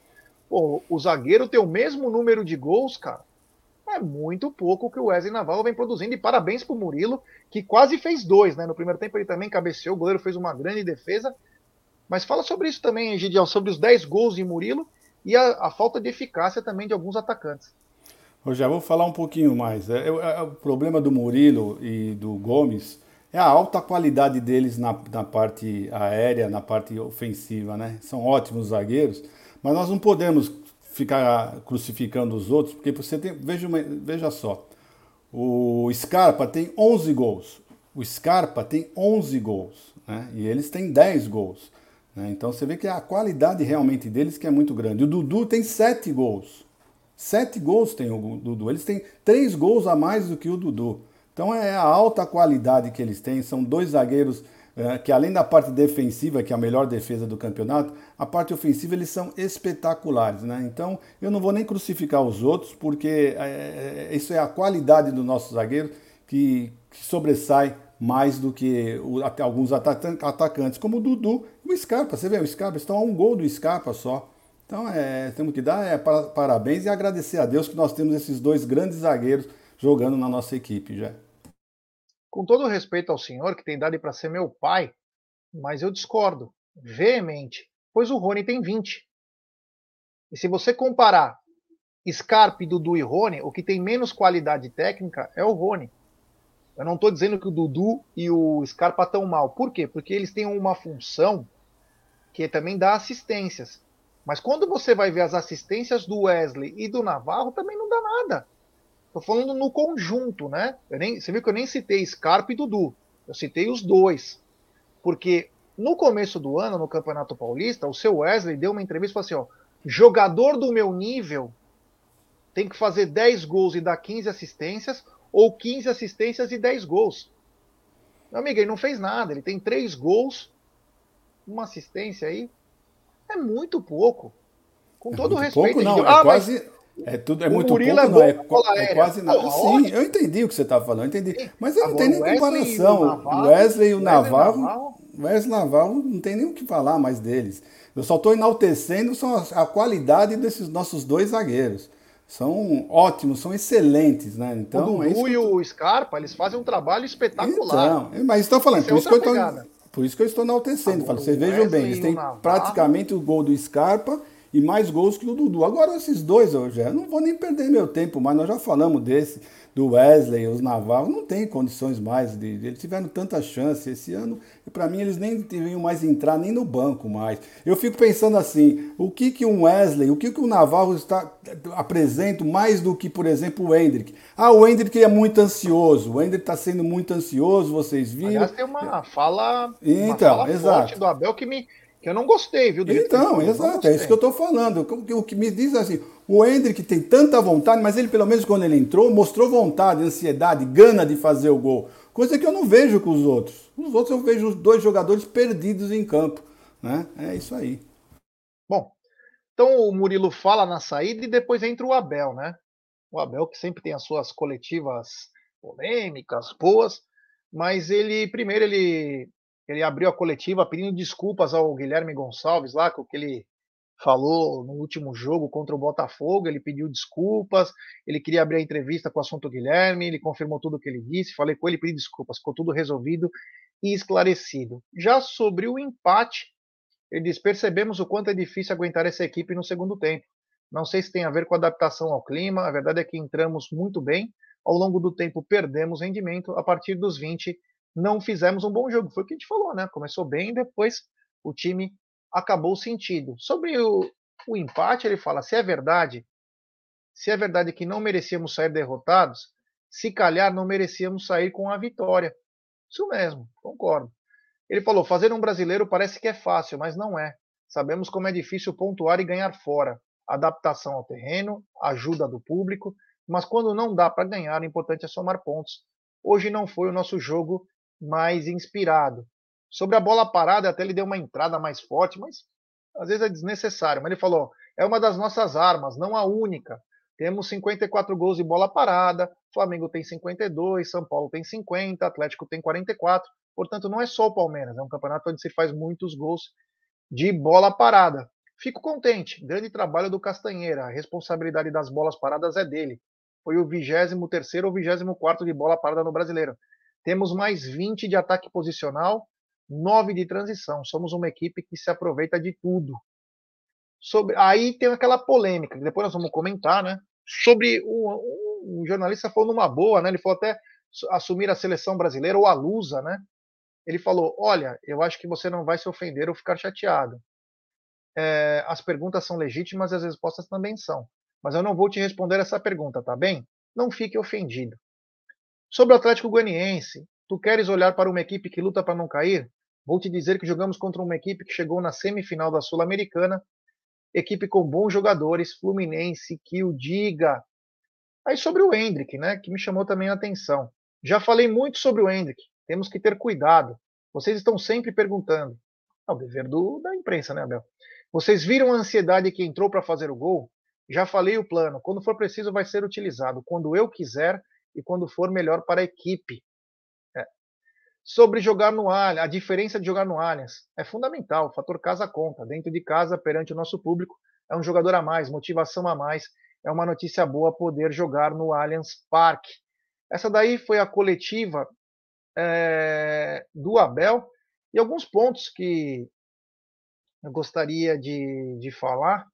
pô, o zagueiro tem o mesmo número de gols, cara. É muito pouco que o Wesley Navarro vem produzindo. E parabéns pro Murilo, que quase fez dois, né? No primeiro tempo ele também cabeceou, o goleiro fez uma grande defesa. Mas fala sobre isso também, Gideão, sobre os 10 gols de Murilo e a, a falta de eficácia também de alguns atacantes. Eu já vou falar um pouquinho mais. É, é, é, o problema do Murilo e do Gomes é a alta qualidade deles na, na parte aérea, na parte ofensiva, né? São ótimos zagueiros, mas nós não podemos ficar crucificando os outros, porque você tem, veja, veja só, o Scarpa tem 11 gols, o Scarpa tem 11 gols, né? E eles têm 10 gols. Né? Então você vê que a qualidade realmente deles que é muito grande. O Dudu tem 7 gols. 7 gols tem o Dudu. Eles têm 3 gols a mais do que o Dudu. Então é a alta qualidade que eles têm, são dois zagueiros é, que além da parte defensiva, que é a melhor defesa do campeonato, a parte ofensiva eles são espetaculares, né? Então eu não vou nem crucificar os outros, porque é, é isso é a qualidade do nosso zagueiro que, que sobressai mais do que o, até alguns atacantes, como o Dudu e o Scarpa. Você vê, o Scarpa estão a um gol do Scarpa só. Então é, temos que dar é, parabéns e agradecer a Deus que nós temos esses dois grandes zagueiros jogando na nossa equipe já. Com todo respeito ao senhor, que tem dado para ser meu pai, mas eu discordo veemente, pois o Rony tem 20. E se você comparar Scarpe, Dudu e Rony, o que tem menos qualidade técnica é o Rony. Eu não estou dizendo que o Dudu e o Scarpa estão mal. Por quê? Porque eles têm uma função que também dá assistências. Mas quando você vai ver as assistências do Wesley e do Navarro, também não dá nada. Estou falando no conjunto, né? Nem, você viu que eu nem citei Scarpa e Dudu. Eu citei os dois. Porque no começo do ano, no Campeonato Paulista, o seu Wesley deu uma entrevista e falou assim: ó, jogador do meu nível tem que fazer 10 gols e dar 15 assistências, ou 15 assistências e 10 gols. Meu amigo, ele não fez nada. Ele tem 3 gols, uma assistência aí. É muito pouco. Com é todo o respeito. Pouco, não, é ah, quase. É, tudo, é muito pouco, é não, é, é quase nada. Sim, ótimo. eu entendi o que você está falando, entendi. Mas eu não tenho nem comparação. O Wesley e o Navarro, Wesley Navarro não tem nem o que falar mais deles. Eu só estou enaltecendo a qualidade desses nossos dois zagueiros são ótimos, são excelentes, né? Então, o é Dudu é e o Scarpa, eles fazem um trabalho espetacular. Então, mas estou falando, por, é isso que eu estou, por isso que eu estou enaltecendo. Falo, vocês vejam bem, eles têm praticamente o gol do Scarpa e mais gols que o Dudu. Agora, esses dois, eu já não vou nem perder meu tempo, mas nós já falamos desse do Wesley, os Navarro, não tem condições mais. De, eles tiveram tanta chance esse ano, e para mim eles nem deviam mais entrar nem no banco mais. Eu fico pensando assim, o que que um Wesley, o que que o Navarro está apresenta mais do que, por exemplo, o Hendrick? Ah, o Hendrick é muito ansioso, o Hendrick está sendo muito ansioso, vocês viram? Aliás, tem uma fala, então, uma fala exato. do Abel que me que eu não gostei, viu? Então, exato, é isso que eu estou falando. O, que me diz assim, o Hendrick tem tanta vontade, mas ele, pelo menos quando ele entrou, mostrou vontade, ansiedade, gana de fazer o gol. Coisa que eu não vejo com os outros. Os outros eu vejo os dois jogadores perdidos em campo. Né? É isso aí. Bom, então o Murilo fala na saída e depois entra o Abel, né? O Abel que sempre tem as suas coletivas polêmicas, boas, mas ele primeiro ele ele abriu a coletiva pedindo desculpas ao Guilherme Gonçalves lá, com o que ele falou no último jogo contra o Botafogo, ele pediu desculpas, ele queria abrir a entrevista com o assunto Guilherme, ele confirmou tudo o que ele disse, falei com ele, pedi desculpas, ficou tudo resolvido e esclarecido. Já sobre o empate, ele diz: percebemos o quanto é difícil aguentar essa equipe no segundo tempo. Não sei se tem a ver com adaptação ao clima, a verdade é que entramos muito bem, ao longo do tempo perdemos rendimento, a partir dos 20 não fizemos um bom jogo. Foi o que a gente falou, né? Começou bem, depois o time acabou sentido. Sobre o, o empate, ele fala: se é verdade, se é verdade que não merecíamos sair derrotados, se calhar não merecíamos sair com a vitória. Isso mesmo, concordo. Ele falou: fazer um brasileiro parece que é fácil, mas não é. Sabemos como é difícil pontuar e ganhar fora. Adaptação ao terreno, ajuda do público, mas quando não dá para ganhar, o importante é somar pontos. Hoje não foi o nosso jogo mais inspirado. Sobre a bola parada, até ele deu uma entrada mais forte, mas às vezes é desnecessário. Mas ele falou: é uma das nossas armas, não a única. Temos 54 gols de bola parada, Flamengo tem 52, São Paulo tem 50, Atlético tem 44. Portanto, não é só o Palmeiras, é um campeonato onde se faz muitos gols de bola parada. Fico contente, grande trabalho do Castanheira, a responsabilidade das bolas paradas é dele. Foi o 23 ou 24 de bola parada no Brasileiro. Temos mais 20 de ataque posicional, 9 de transição. Somos uma equipe que se aproveita de tudo. Sobre, aí tem aquela polêmica, que depois nós vamos comentar, né? Sobre o, jornalista falou numa boa, né? Ele falou até assumir a seleção brasileira ou a Lusa, né? Ele falou: Olha, eu acho que você não vai se ofender ou ficar chateado. É, as perguntas são legítimas e as respostas também são. Mas eu não vou te responder essa pergunta, tá bem? Não fique ofendido. Sobre o Atlético Goianiense, tu queres olhar para uma equipe que luta para não cair? Vou te dizer que jogamos contra uma equipe que chegou na semifinal da Sul-Americana, equipe com bons jogadores, Fluminense, que o diga. Aí sobre o Hendrick, né, que me chamou também a atenção. Já falei muito sobre o Hendrick, temos que ter cuidado. Vocês estão sempre perguntando. É o dever do, da imprensa, né, Abel? Vocês viram a ansiedade que entrou para fazer o gol? Já falei o plano. Quando for preciso, vai ser utilizado. Quando eu quiser e quando for melhor para a equipe. É. Sobre jogar no Allianz, a diferença de jogar no Allianz é fundamental. O fator casa conta. Dentro de casa, perante o nosso público, é um jogador a mais, motivação a mais. É uma notícia boa poder jogar no Allianz Parque. Essa daí foi a coletiva é, do Abel e alguns pontos que eu gostaria de, de falar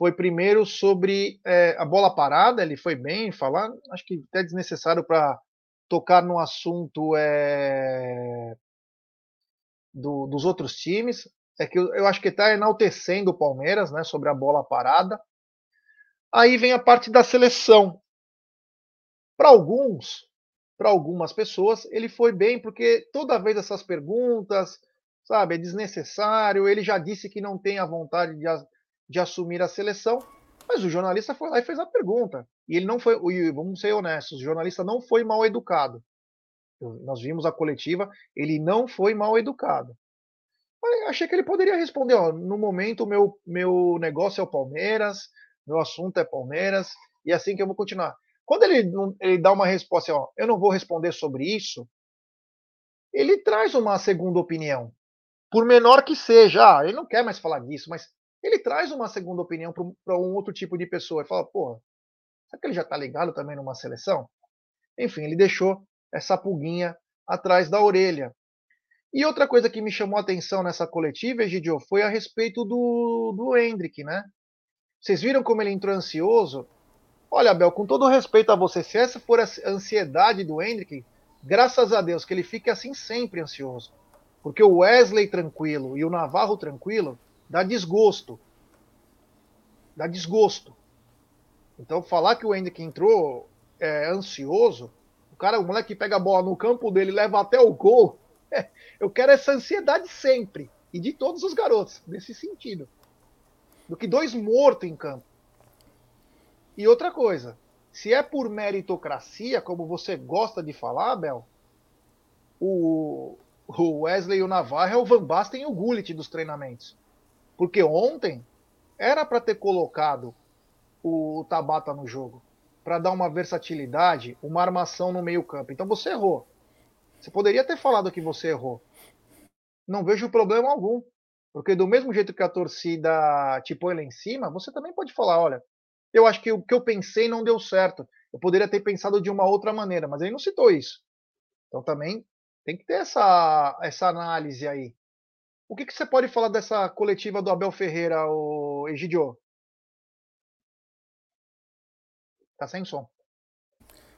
foi primeiro sobre é, a bola parada, ele foi bem falar, acho que até desnecessário para tocar no assunto é, do, dos outros times, é que eu, eu acho que está enaltecendo o Palmeiras né, sobre a bola parada. Aí vem a parte da seleção. Para alguns, para algumas pessoas, ele foi bem, porque toda vez essas perguntas, sabe, é desnecessário. Ele já disse que não tem a vontade de, de assumir a seleção, mas o jornalista foi lá e fez a pergunta. E ele não foi, vamos ser honestos, o jornalista não foi mal educado. Nós vimos a coletiva, ele não foi mal educado. Achei que ele poderia responder, ó, no momento meu meu negócio é o Palmeiras, meu assunto é Palmeiras, e é assim que eu vou continuar. Quando ele, ele dá uma resposta, ó, eu não vou responder sobre isso, ele traz uma segunda opinião. Por menor que seja, ah, ele não quer mais falar disso, mas ele traz uma segunda opinião para um outro tipo de pessoa e fala, porra, será que ele já está ligado também numa seleção? Enfim, ele deixou essa pulguinha atrás da orelha. E outra coisa que me chamou a atenção nessa coletiva, Egidio, foi a respeito do, do Hendrick, né? Vocês viram como ele entrou ansioso? Olha, Abel, com todo respeito a você, se essa for a ansiedade do Hendrick, graças a Deus que ele fique assim sempre ansioso. Porque o Wesley tranquilo e o Navarro tranquilo dá desgosto. Dá desgosto. Então, falar que o Hendrick entrou é, ansioso, o cara, o moleque pega a bola no campo dele leva até o gol. Eu quero essa ansiedade sempre. E de todos os garotos, nesse sentido. Do que dois mortos em campo. E outra coisa, se é por meritocracia, como você gosta de falar, Bel, o, o Wesley e o Navarro é o Van Basten e o Gullit dos treinamentos. Porque ontem era para ter colocado o Tabata no jogo, para dar uma versatilidade, uma armação no meio-campo. Então você errou. Você poderia ter falado que você errou. Não vejo problema algum. Porque do mesmo jeito que a torcida te põe lá em cima, você também pode falar, olha, eu acho que o que eu pensei não deu certo. Eu poderia ter pensado de uma outra maneira, mas ele não citou isso. Então também tem que ter essa, essa análise aí. O que, que você pode falar dessa coletiva do Abel Ferreira, o Egidio? Tá sem som.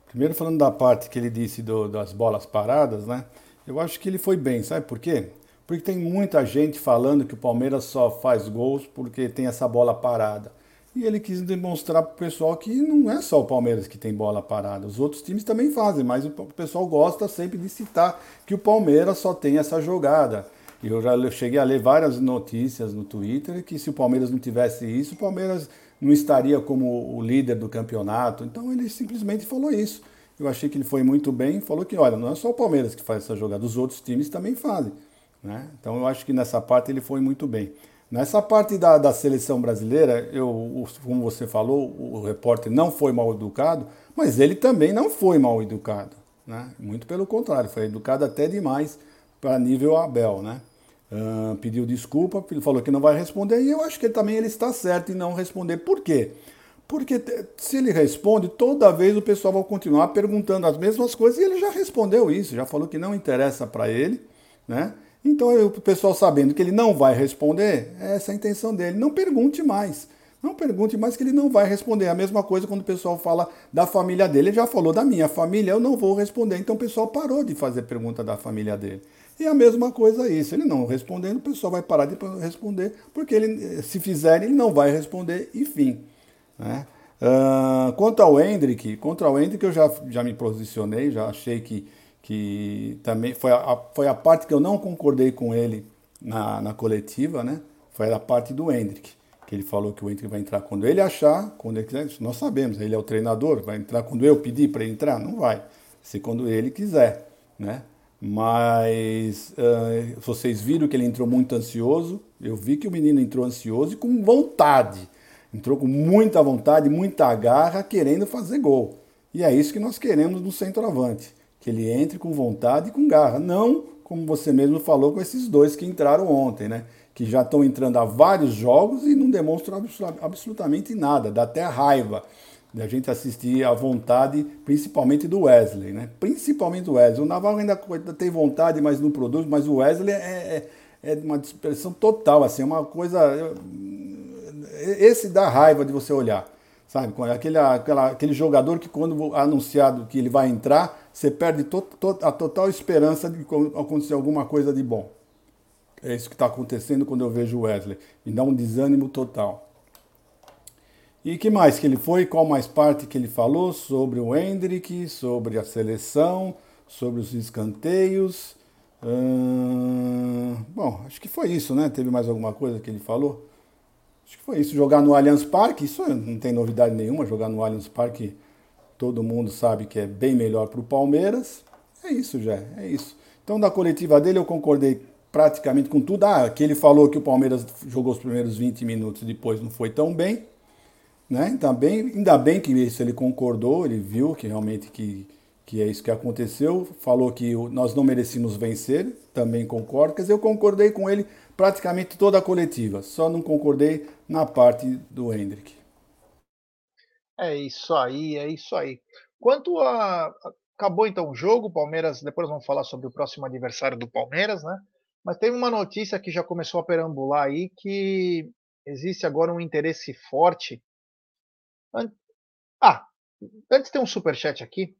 Primeiro falando da parte que ele disse do, das bolas paradas, né? Eu acho que ele foi bem, sabe por quê? Porque tem muita gente falando que o Palmeiras só faz gols porque tem essa bola parada. E ele quis demonstrar para o pessoal que não é só o Palmeiras que tem bola parada, os outros times também fazem, mas o pessoal gosta sempre de citar que o Palmeiras só tem essa jogada. Eu já cheguei a ler várias notícias no Twitter que se o Palmeiras não tivesse isso, o Palmeiras não estaria como o líder do campeonato. Então ele simplesmente falou isso. Eu achei que ele foi muito bem, falou que, olha, não é só o Palmeiras que faz essa jogada, os outros times também fazem. Né? Então eu acho que nessa parte ele foi muito bem. Nessa parte da, da seleção brasileira, eu, como você falou, o repórter não foi mal educado, mas ele também não foi mal educado. Né? Muito pelo contrário, foi educado até demais para nível Abel. Né? Uh, pediu desculpa, falou que não vai responder, e eu acho que ele, também ele está certo em não responder. Por quê? Porque se ele responde, toda vez o pessoal vai continuar perguntando as mesmas coisas, e ele já respondeu isso, já falou que não interessa para ele, né? Então, o pessoal sabendo que ele não vai responder, essa é a intenção dele. Não pergunte mais. Não pergunte mais que ele não vai responder. É a mesma coisa quando o pessoal fala da família dele. Ele já falou da minha família, eu não vou responder. Então o pessoal parou de fazer pergunta da família dele. E a mesma coisa isso. Ele não respondendo, o pessoal vai parar de responder, porque ele, se fizer, ele não vai responder, enfim. Né? Uh, quanto ao Hendrick, contra o Hendrick eu já, já me posicionei, já achei que que também foi a, foi a parte que eu não concordei com ele na, na coletiva, né? Foi a parte do Hendrick, que ele falou que o Hendrick vai entrar quando ele achar, quando ele quiser. Nós sabemos, ele é o treinador, vai entrar quando eu pedir para entrar? Não vai. Se quando ele quiser, né? Mas uh, vocês viram que ele entrou muito ansioso. Eu vi que o menino entrou ansioso e com vontade. Entrou com muita vontade, muita garra, querendo fazer gol. E é isso que nós queremos no centroavante. Que ele entre com vontade e com garra. Não, como você mesmo falou, com esses dois que entraram ontem, né? Que já estão entrando há vários jogos e não demonstram absolutamente nada. Dá até raiva da gente assistir à vontade, principalmente do Wesley, né? Principalmente do Wesley. O Navarro ainda tem vontade, mas não produz, mas o Wesley é, é, é uma dispersão total, assim, é uma coisa. Esse dá raiva de você olhar, sabe? Aquele, aquela, aquele jogador que, quando anunciado que ele vai entrar, você perde to, to, a total esperança de acontecer alguma coisa de bom. É isso que está acontecendo quando eu vejo o Wesley. Me dá um desânimo total. E que mais que ele foi? Qual mais parte que ele falou sobre o Hendrick, sobre a seleção, sobre os escanteios? Hum, bom, acho que foi isso, né? Teve mais alguma coisa que ele falou? Acho que foi isso. Jogar no Allianz Parque, isso não tem novidade nenhuma. Jogar no Allianz Parque, todo mundo sabe que é bem melhor para o Palmeiras. É isso, já, é isso. Então, da coletiva dele, eu concordei praticamente com tudo. Ah, que ele falou que o Palmeiras jogou os primeiros 20 minutos, depois não foi tão bem. Né? Ainda, bem, ainda bem que isso ele concordou, ele viu que realmente que, que é isso que aconteceu, falou que nós não merecíamos vencer, também concordo, quer dizer, eu concordei com ele praticamente toda a coletiva, só não concordei na parte do Hendrick. É isso aí, é isso aí. Quanto a. Acabou então o jogo, Palmeiras. Depois vamos falar sobre o próximo adversário do Palmeiras, né? Mas tem uma notícia que já começou a perambular aí que existe agora um interesse forte ah, antes tem um superchat aqui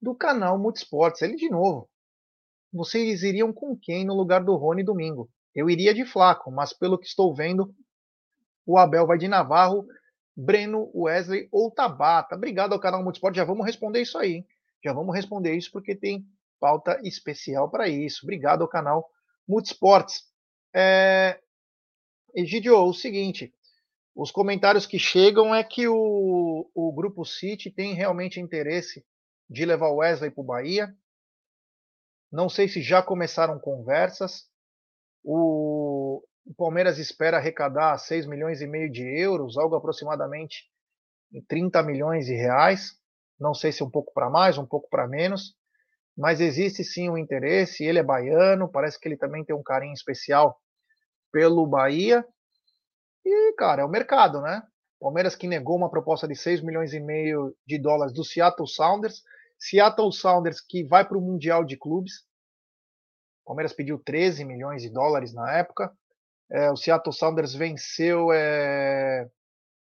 do canal Multisports. Ele de novo. Vocês iriam com quem no lugar do Rony domingo? Eu iria de Flaco, mas pelo que estou vendo, o Abel vai de Navarro, Breno, Wesley ou Tabata. Obrigado ao canal Multisports. Já vamos responder isso aí. Hein? Já vamos responder isso porque tem pauta especial para isso. Obrigado ao canal Multisports. É... Egidio, o seguinte, os comentários que chegam é que o, o Grupo City tem realmente interesse de levar o Wesley para o Bahia. Não sei se já começaram conversas. O, o Palmeiras espera arrecadar 6 milhões e meio de euros, algo aproximadamente em 30 milhões de reais. Não sei se um pouco para mais, um pouco para menos, mas existe sim um interesse. Ele é baiano, parece que ele também tem um carinho especial pelo Bahia e, cara, é o mercado, né? Palmeiras que negou uma proposta de 6 milhões e meio de dólares do Seattle Sounders. Seattle Sounders que vai para o Mundial de Clubes. Palmeiras pediu 13 milhões de dólares na época. É, o Seattle Sounders venceu é,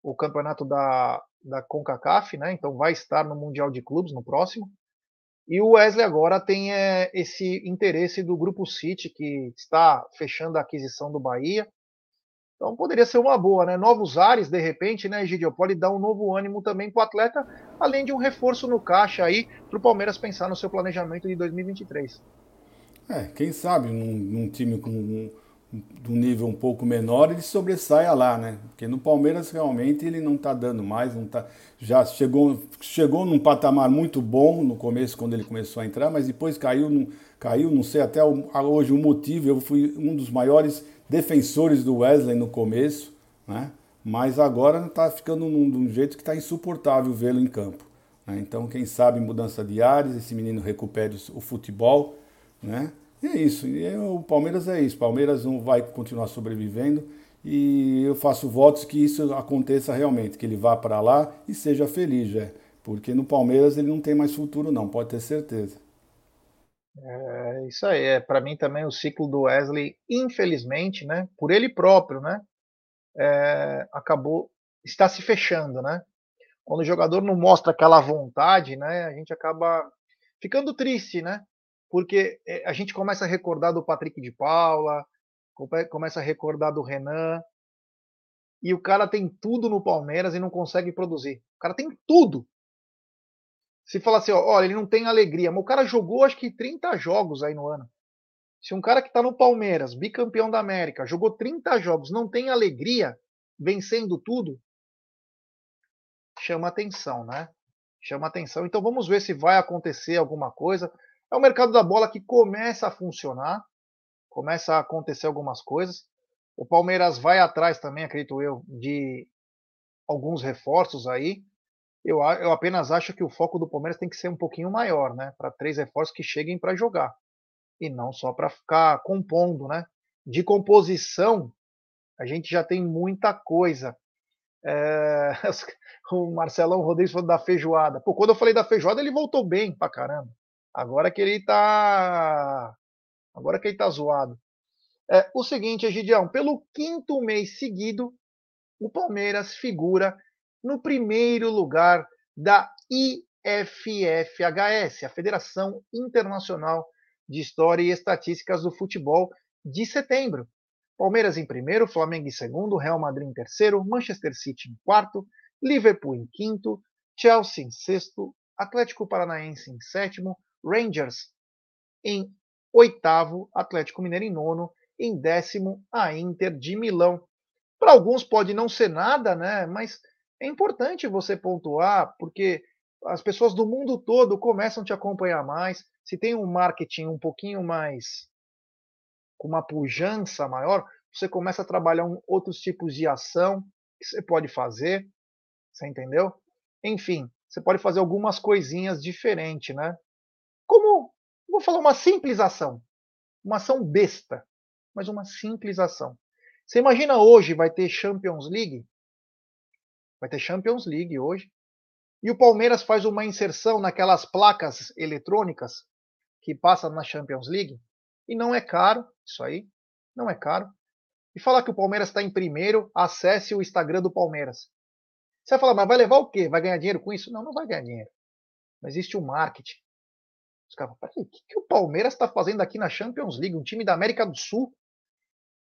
o campeonato da, da CONCACAF, né? Então vai estar no Mundial de Clubes no próximo. E o Wesley agora tem é, esse interesse do Grupo City, que está fechando a aquisição do Bahia. Então poderia ser uma boa, né? Novos ares, de repente, né, Egidio? Pode dar um novo ânimo também para o atleta, além de um reforço no caixa aí para o Palmeiras pensar no seu planejamento de 2023. É, quem sabe num, num time com um, um, nível um pouco menor ele sobressaia lá, né? Porque no Palmeiras realmente ele não está dando mais, não tá, já chegou, chegou num patamar muito bom no começo quando ele começou a entrar, mas depois caiu, caiu, não sei até hoje o motivo. Eu fui um dos maiores defensores do Wesley no começo, né? mas agora está ficando num, de um jeito que está insuportável vê-lo em campo. Né? Então, quem sabe mudança de ares, esse menino recupere o futebol. Né? E é isso. E é, o Palmeiras é isso. Palmeiras não vai continuar sobrevivendo. E eu faço votos que isso aconteça realmente, que ele vá para lá e seja feliz, já. Porque no Palmeiras ele não tem mais futuro, não, pode ter certeza. É isso aí. É, para mim também o ciclo do Wesley, infelizmente, né, por ele próprio, né, é, acabou está se fechando, né? Quando o jogador não mostra aquela vontade, né, a gente acaba ficando triste, né? Porque é, a gente começa a recordar do Patrick de Paula, começa a recordar do Renan, e o cara tem tudo no Palmeiras e não consegue produzir. O cara tem tudo, se falar assim, ó, olha, ele não tem alegria, mas o cara jogou acho que 30 jogos aí no ano. Se um cara que está no Palmeiras, bicampeão da América, jogou 30 jogos, não tem alegria, vencendo tudo, chama atenção, né? Chama atenção. Então vamos ver se vai acontecer alguma coisa. É o mercado da bola que começa a funcionar, começa a acontecer algumas coisas. O Palmeiras vai atrás também, acredito eu, de alguns reforços aí. Eu, eu apenas acho que o foco do Palmeiras tem que ser um pouquinho maior, né? Para três reforços que cheguem para jogar e não só para ficar compondo, né? De composição, a gente já tem muita coisa. É, o Marcelão Rodrigues falou da feijoada. Pô, quando eu falei da feijoada, ele voltou bem pra caramba. Agora que ele tá. Agora que ele tá zoado. É, o seguinte, Egidião, pelo quinto mês seguido, o Palmeiras figura no primeiro lugar da IFFHS, a Federação Internacional de História e Estatísticas do Futebol de setembro. Palmeiras em primeiro, Flamengo em segundo, Real Madrid em terceiro, Manchester City em quarto, Liverpool em quinto, Chelsea em sexto, Atlético Paranaense em sétimo, Rangers em oitavo, Atlético Mineiro em nono, em décimo, a Inter de Milão. Para alguns pode não ser nada, né? Mas é importante você pontuar, porque as pessoas do mundo todo começam a te acompanhar mais. Se tem um marketing um pouquinho mais com uma pujança maior, você começa a trabalhar um, outros tipos de ação que você pode fazer. Você entendeu? Enfim, você pode fazer algumas coisinhas diferentes, né? Como, vou falar uma simples ação, uma ação besta, mas uma simples ação. Você imagina hoje vai ter Champions League? Vai ter Champions League hoje. E o Palmeiras faz uma inserção naquelas placas eletrônicas que passa na Champions League. E não é caro, isso aí, não é caro. E falar que o Palmeiras está em primeiro, acesse o Instagram do Palmeiras. Você vai falar, mas vai levar o quê? Vai ganhar dinheiro com isso? Não, não vai ganhar dinheiro. Não existe o um marketing. Os caras falam, o que, que o Palmeiras está fazendo aqui na Champions League? Um time da América do Sul.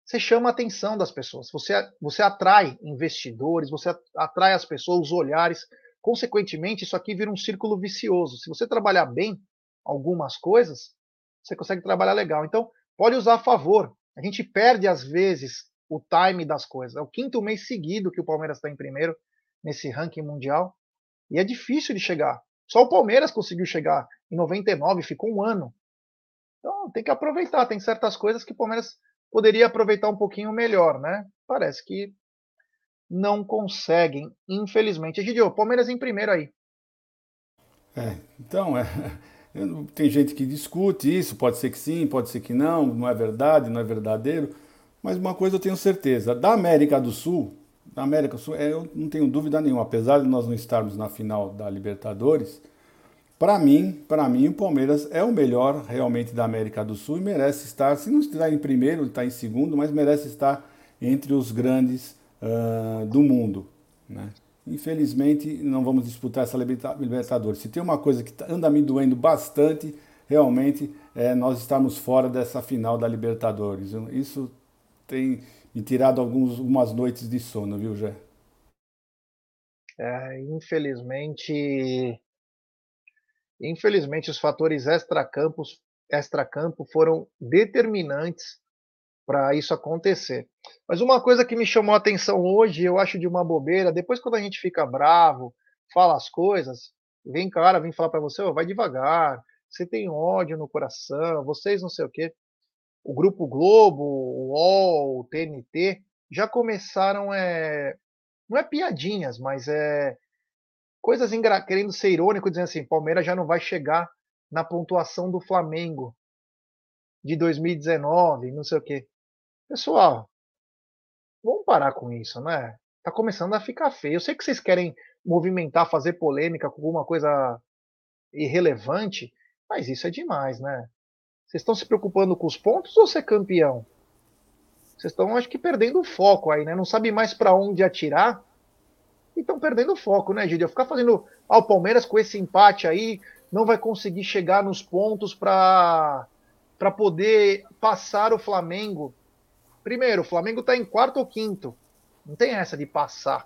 Você chama a atenção das pessoas. Você, você atrai investidores, você atrai as pessoas, os olhares. Consequentemente, isso aqui vira um círculo vicioso. Se você trabalhar bem algumas coisas, você consegue trabalhar legal. Então, pode usar a favor. A gente perde, às vezes, o time das coisas. É o quinto mês seguido que o Palmeiras está em primeiro nesse ranking mundial. E é difícil de chegar. Só o Palmeiras conseguiu chegar em 99, ficou um ano. Então tem que aproveitar. Tem certas coisas que o Palmeiras poderia aproveitar um pouquinho melhor, né? Parece que não conseguem, infelizmente. Egidio, Palmeiras em primeiro aí. É, então, é, tem gente que discute isso, pode ser que sim, pode ser que não, não é verdade, não é verdadeiro. Mas uma coisa eu tenho certeza, da América do Sul, da América do Sul, é, eu não tenho dúvida nenhuma, apesar de nós não estarmos na final da Libertadores, para mim, para mim o Palmeiras é o melhor realmente da América do Sul e merece estar, se não está em primeiro, está em segundo, mas merece estar entre os grandes uh, do mundo. Né? Infelizmente, não vamos disputar essa Libertadores. Se tem uma coisa que tá, anda me doendo bastante, realmente, é nós estamos fora dessa final da Libertadores. Isso tem me tirado alguns, algumas noites de sono, viu, Jé? É, infelizmente, infelizmente os fatores extracampos, extracampo foram determinantes para isso acontecer. Mas uma coisa que me chamou a atenção hoje, eu acho de uma bobeira, depois quando a gente fica bravo, fala as coisas, vem cara, vem falar para você, oh, vai devagar, você tem ódio no coração, vocês não sei o quê. O Grupo Globo, o UOL, o TNT, já começaram, é, não é piadinhas, mas é coisas engra... querendo ser irônico, dizendo assim, Palmeiras já não vai chegar na pontuação do Flamengo de 2019, não sei o quê. Pessoal, vamos parar com isso, né? Tá começando a ficar feio. Eu sei que vocês querem movimentar, fazer polêmica com alguma coisa irrelevante, mas isso é demais, né? Vocês estão se preocupando com os pontos ou ser campeão? Vocês estão, acho que, perdendo o foco aí, né? Não sabem mais para onde atirar e estão perdendo foco, né, Gideon? Ficar fazendo. Ah, o Palmeiras com esse empate aí não vai conseguir chegar nos pontos para poder passar o Flamengo Primeiro, o Flamengo está em quarto ou quinto. Não tem essa de passar.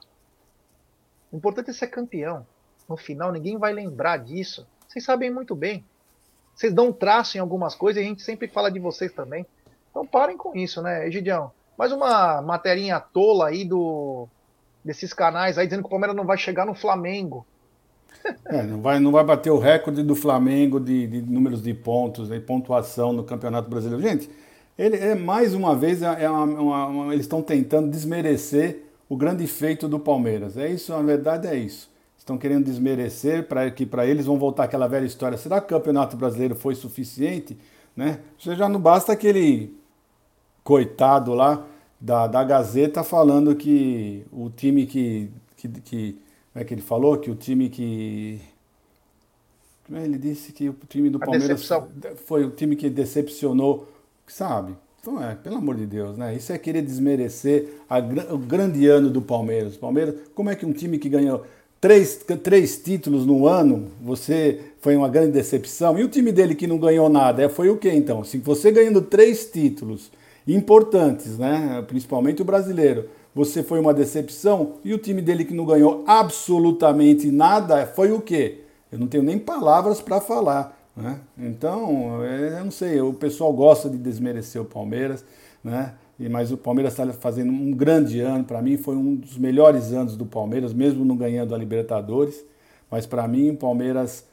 O importante é ser campeão. No final, ninguém vai lembrar disso. Vocês sabem muito bem. Vocês dão traço em algumas coisas e a gente sempre fala de vocês também. Então parem com isso, né, Egidião? Mais uma materinha tola aí do desses canais aí dizendo que o Palmeiras não vai chegar no Flamengo. É, não, vai, não vai bater o recorde do Flamengo de, de números de pontos, de pontuação no Campeonato Brasileiro. Gente, ele é mais uma vez é, é uma, uma, uma, eles estão tentando desmerecer o grande feito do Palmeiras. É isso, na verdade é isso. Estão querendo desmerecer para que para eles vão voltar aquela velha história. Será que o Campeonato Brasileiro foi suficiente? Né? Já não basta aquele coitado lá da, da Gazeta falando que o time que, que, que como é que ele falou? Que o time que. É, ele disse que o time do Palmeiras foi o time que decepcionou, sabe? Então é, pelo amor de Deus, né? Isso é querer desmerecer a, o grande ano do Palmeiras. Palmeiras, como é que um time que ganhou três, três títulos no ano, você foi uma grande decepção? E o time dele que não ganhou nada, é, foi o quê então? Se você ganhando três títulos importantes, né? Principalmente o brasileiro, você foi uma decepção e o time dele que não ganhou absolutamente nada foi o quê? Eu não tenho nem palavras para falar. Né? Então, é, eu não sei, o pessoal gosta de desmerecer o Palmeiras, né? mas o Palmeiras está fazendo um grande ano. Para mim, foi um dos melhores anos do Palmeiras, mesmo não ganhando a Libertadores. Mas para mim, o Palmeiras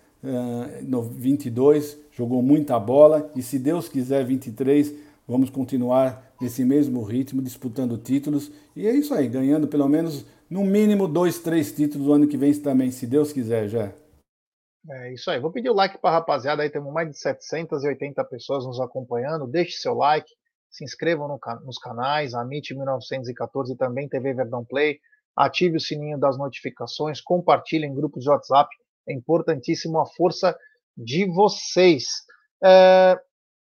no 22 jogou muita bola e, se Deus quiser, 23 vamos continuar nesse mesmo ritmo, disputando títulos. E é isso aí, ganhando pelo menos, no mínimo, dois, três títulos no ano que vem também, se Deus quiser, já. É isso aí. Vou pedir o like para a rapaziada. Aí temos mais de 780 pessoas nos acompanhando. Deixe seu like, se inscrevam no, nos canais, Amit 1914 e também TV Verdão Play. Ative o sininho das notificações, compartilhe em grupos de WhatsApp. É importantíssimo a força de vocês. É,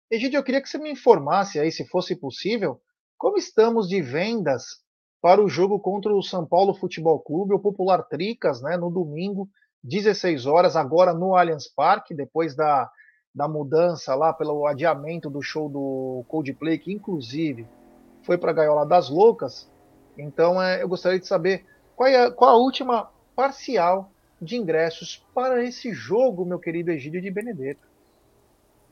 Egidio, eu queria que você me informasse aí, se fosse possível, como estamos de vendas para o jogo contra o São Paulo Futebol Clube, o Popular Tricas, né, no domingo, 16 horas, agora no Allianz Parque, depois da, da mudança lá, pelo adiamento do show do Coldplay, que inclusive foi para a Gaiola das Loucas. Então, é, eu gostaria de saber qual, é, qual a última parcial de ingressos para esse jogo, meu querido Egídio de Benedetto.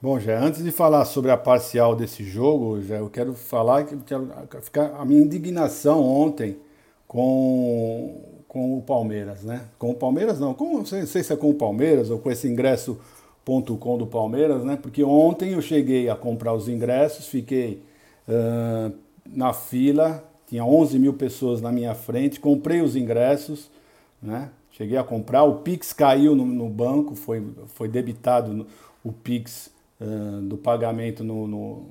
Bom, já antes de falar sobre a parcial desse jogo, já eu quero falar que quero ficar a minha indignação ontem com, com o Palmeiras, né? Com o Palmeiras não, com, não sei, se é com o Palmeiras ou com esse ingresso.com do Palmeiras, né? Porque ontem eu cheguei a comprar os ingressos, fiquei uh, na fila, tinha 11 mil pessoas na minha frente, comprei os ingressos, né? Cheguei a comprar, o Pix caiu no, no banco, foi, foi debitado no, o Pix do pagamento no, no,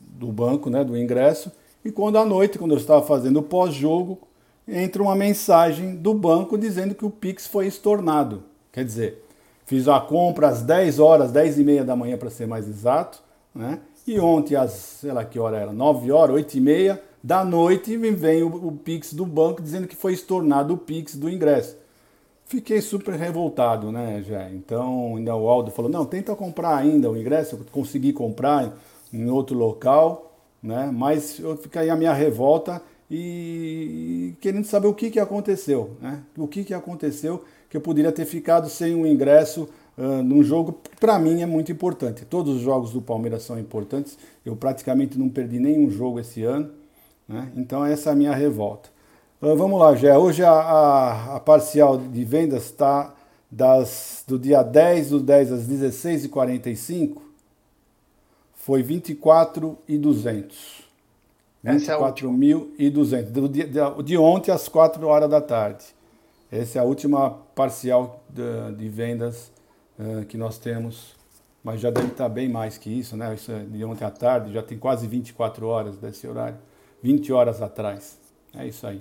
do banco, né, do ingresso. E quando à noite, quando eu estava fazendo o pós-jogo, entra uma mensagem do banco dizendo que o Pix foi estornado. Quer dizer, fiz a compra às 10 horas, 10 e meia da manhã para ser mais exato, né? E ontem às, sei lá que hora era, 9 horas, 8 e meia da noite, vem o, o Pix do banco dizendo que foi estornado o Pix do ingresso. Fiquei super revoltado, né, já. Então, ainda o Aldo falou: não, tenta comprar ainda o ingresso. Eu consegui comprar em outro local, né? Mas eu fiquei a minha revolta e querendo saber o que, que aconteceu, né? O que, que aconteceu que eu poderia ter ficado sem um ingresso uh, num jogo que para mim é muito importante. Todos os jogos do Palmeiras são importantes. Eu praticamente não perdi nenhum jogo esse ano, né? Então essa é a minha revolta. Uh, vamos lá, Gé. Hoje a, a, a, parcial de vendas está do dia 10 do 10 às 16h45. Foi 24,200. 24.200. Do dia, de ontem às 4 horas da tarde. Essa é a última parcial de, de vendas uh, que nós temos. Mas já deve estar bem mais que isso, né? Isso é de ontem à tarde, já tem quase 24 horas desse horário. 20 horas atrás. É isso aí.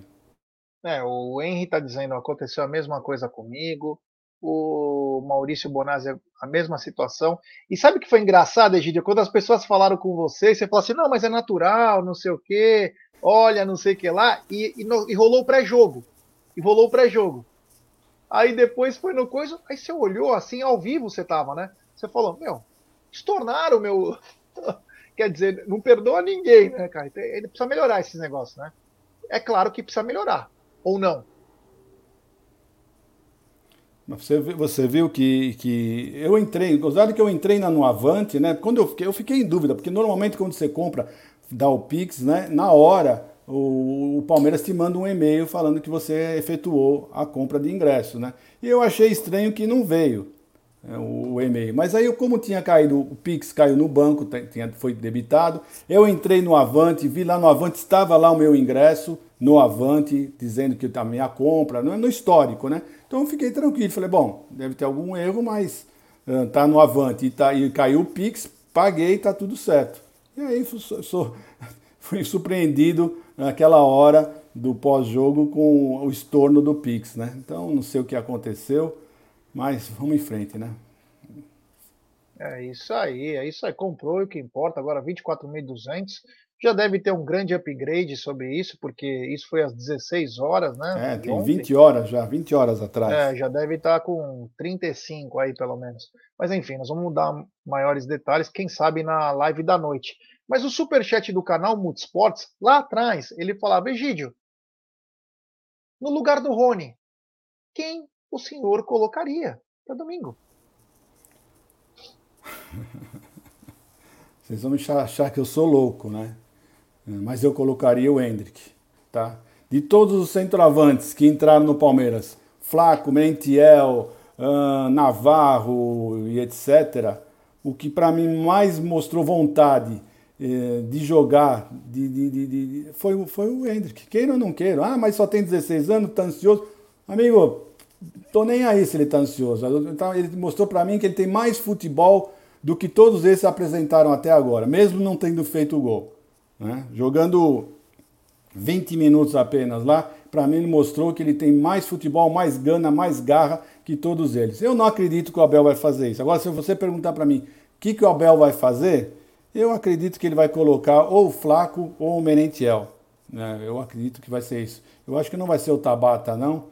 É, o Henry está dizendo aconteceu a mesma coisa comigo. O Maurício Bonazzi, a mesma situação. E sabe o que foi engraçado, Egidio? Quando as pessoas falaram com você, você falou assim: não, mas é natural, não sei o quê, olha, não sei o que lá. E, e, no, e rolou o pré-jogo. E rolou o pré-jogo. Aí depois foi no coisa. Aí você olhou assim, ao vivo você tava, né? Você falou: meu, estornaram o meu. Quer dizer, não perdoa ninguém, né, cara? Ele precisa melhorar esses negócios, né? É claro que precisa melhorar ou não? Você, você viu que, que eu entrei, gozado que eu entrei na, no Avante, né? Quando eu fiquei, eu fiquei em dúvida, porque normalmente quando você compra, o Pix, né? Na hora o, o Palmeiras te manda um e-mail falando que você efetuou a compra de ingresso, né? E eu achei estranho que não veio o, o e-mail. Mas aí, como tinha caído, o Pix caiu no banco, tinha, foi debitado, eu entrei no Avante, vi lá no Avante, estava lá o meu ingresso no Avante, dizendo que a minha compra, no, no histórico, né? Então eu fiquei tranquilo, falei, bom, deve ter algum erro, mas tá no Avante e, tá, e caiu o Pix, paguei, tá tudo certo. E aí sou, sou, fui surpreendido naquela hora do pós-jogo com o estorno do Pix, né? Então não sei o que aconteceu, mas vamos em frente, né? É isso aí, é isso aí. Comprou o que importa, agora 24.200. Já deve ter um grande upgrade sobre isso, porque isso foi às 16 horas, né? É, tem ontem. 20 horas já, 20 horas atrás. É, já deve estar com 35 aí, pelo menos. Mas enfim, nós vamos dar maiores detalhes, quem sabe na live da noite. Mas o superchat do canal Multisports, lá atrás, ele falava, Egídio, no lugar do Rony, quem o senhor colocaria para domingo? Vocês vão achar que eu sou louco, né? Mas eu colocaria o Hendrick, tá? De todos os centroavantes que entraram no Palmeiras, Flaco, Mentiel, uh, Navarro e etc., o que para mim mais mostrou vontade eh, de jogar de, de, de, foi, foi o Hendrick. Queira ou não queira. Ah, mas só tem 16 anos, tá ansioso. Amigo, nem aí se ele tá ansioso. Então, ele mostrou para mim que ele tem mais futebol do que todos esses apresentaram até agora, mesmo não tendo feito o gol. Né? Jogando 20 minutos apenas lá, para mim ele mostrou que ele tem mais futebol, mais gana, mais garra que todos eles. Eu não acredito que o Abel vai fazer isso. Agora, se você perguntar para mim o que, que o Abel vai fazer, eu acredito que ele vai colocar ou o Flaco ou o Merentiel. Né? Eu acredito que vai ser isso. Eu acho que não vai ser o Tabata, não,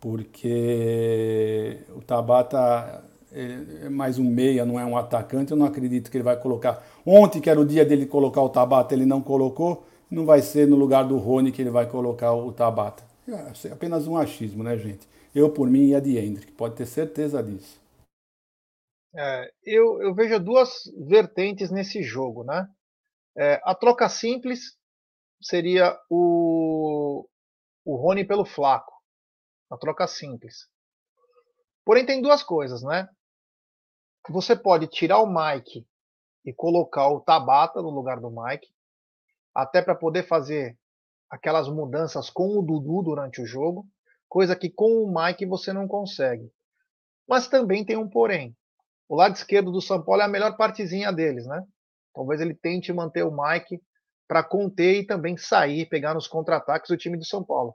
porque o Tabata é mais um meia, não é um atacante. Eu não acredito que ele vai colocar. Ontem, que era o dia dele colocar o Tabata, ele não colocou. Não vai ser no lugar do Rony que ele vai colocar o Tabata. É apenas um achismo, né, gente? Eu, por mim, ia de Hendrick, pode ter certeza disso. É, eu, eu, vejo duas vertentes nesse jogo, né? É, a troca simples seria o, o Rony pelo Flaco. A troca simples. Porém, tem duas coisas, né? Você pode tirar o Mike e colocar o Tabata no lugar do Mike, até para poder fazer aquelas mudanças com o Dudu durante o jogo, coisa que com o Mike você não consegue. Mas também tem um porém o lado esquerdo do São Paulo é a melhor partezinha deles, né? Talvez ele tente manter o Mike para conter e também sair, pegar nos contra-ataques do time do São Paulo.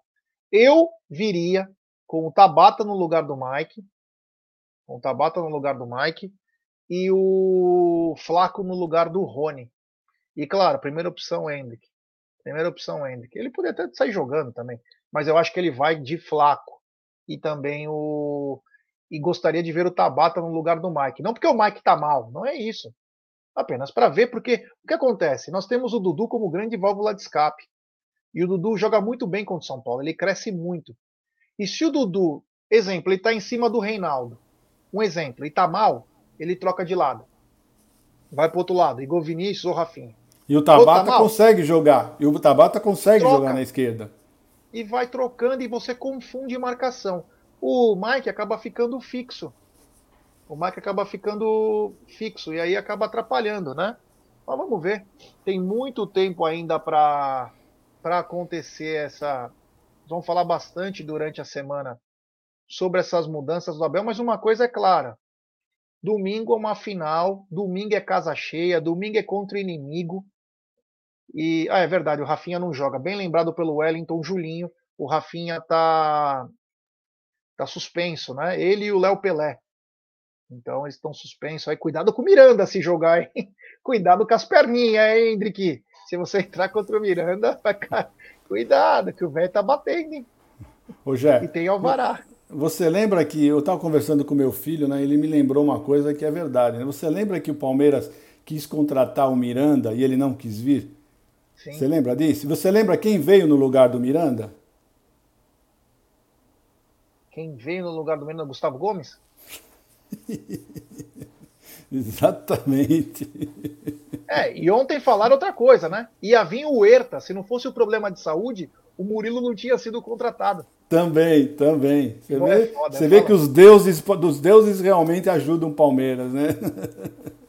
Eu viria com o Tabata no lugar do Mike, com o Tabata no lugar do Mike e o Flaco no lugar do Rony. E claro, primeira opção Hendrick. Primeira opção Hendrick. Ele poderia até sair jogando também, mas eu acho que ele vai de Flaco. E também o e gostaria de ver o Tabata no lugar do Mike. Não porque o Mike está mal, não é isso. Apenas para ver, porque o que acontece? Nós temos o Dudu como grande válvula de escape. E o Dudu joga muito bem contra o São Paulo, ele cresce muito. E se o Dudu, exemplo, ele está em cima do Reinaldo, um exemplo, e está mal, ele troca de lado. Vai para outro lado, Igor Vinícius ou Rafinha. E o Tabata tá consegue jogar. E o Tabata consegue Troca. jogar na esquerda. E vai trocando e você confunde marcação o Mike acaba ficando fixo. O Mike acaba ficando fixo e aí acaba atrapalhando, né? Mas vamos ver. Tem muito tempo ainda para acontecer essa. Vamos falar bastante durante a semana sobre essas mudanças do Abel, mas uma coisa é clara: domingo é uma final, domingo é casa cheia, domingo é contra inimigo. E ah, é verdade, o Rafinha não joga. Bem lembrado pelo Wellington Julinho, o Rafinha tá Está suspenso, né? Ele e o Léo Pelé. Então eles estão suspensos. Aí cuidado com o Miranda se jogar, hein? Cuidado com as perninhas, hein, Hendrick? Se você entrar contra o Miranda, vai. Cuidado, que o velho tá batendo, hein? Ô, Jé, e tem Alvará. Você lembra que eu estava conversando com meu filho, né? Ele me lembrou uma coisa que é verdade. Né? Você lembra que o Palmeiras quis contratar o Miranda e ele não quis vir? Sim. Você lembra disso? Você lembra quem veio no lugar do Miranda? Quem veio no lugar do menino Gustavo Gomes? Exatamente. É, e ontem falaram outra coisa, né? Ia vir o Herta, se não fosse o problema de saúde, o Murilo não tinha sido contratado. Também, também. Você vê, é foda, você vê que os deuses, dos deuses realmente ajudam o Palmeiras, né?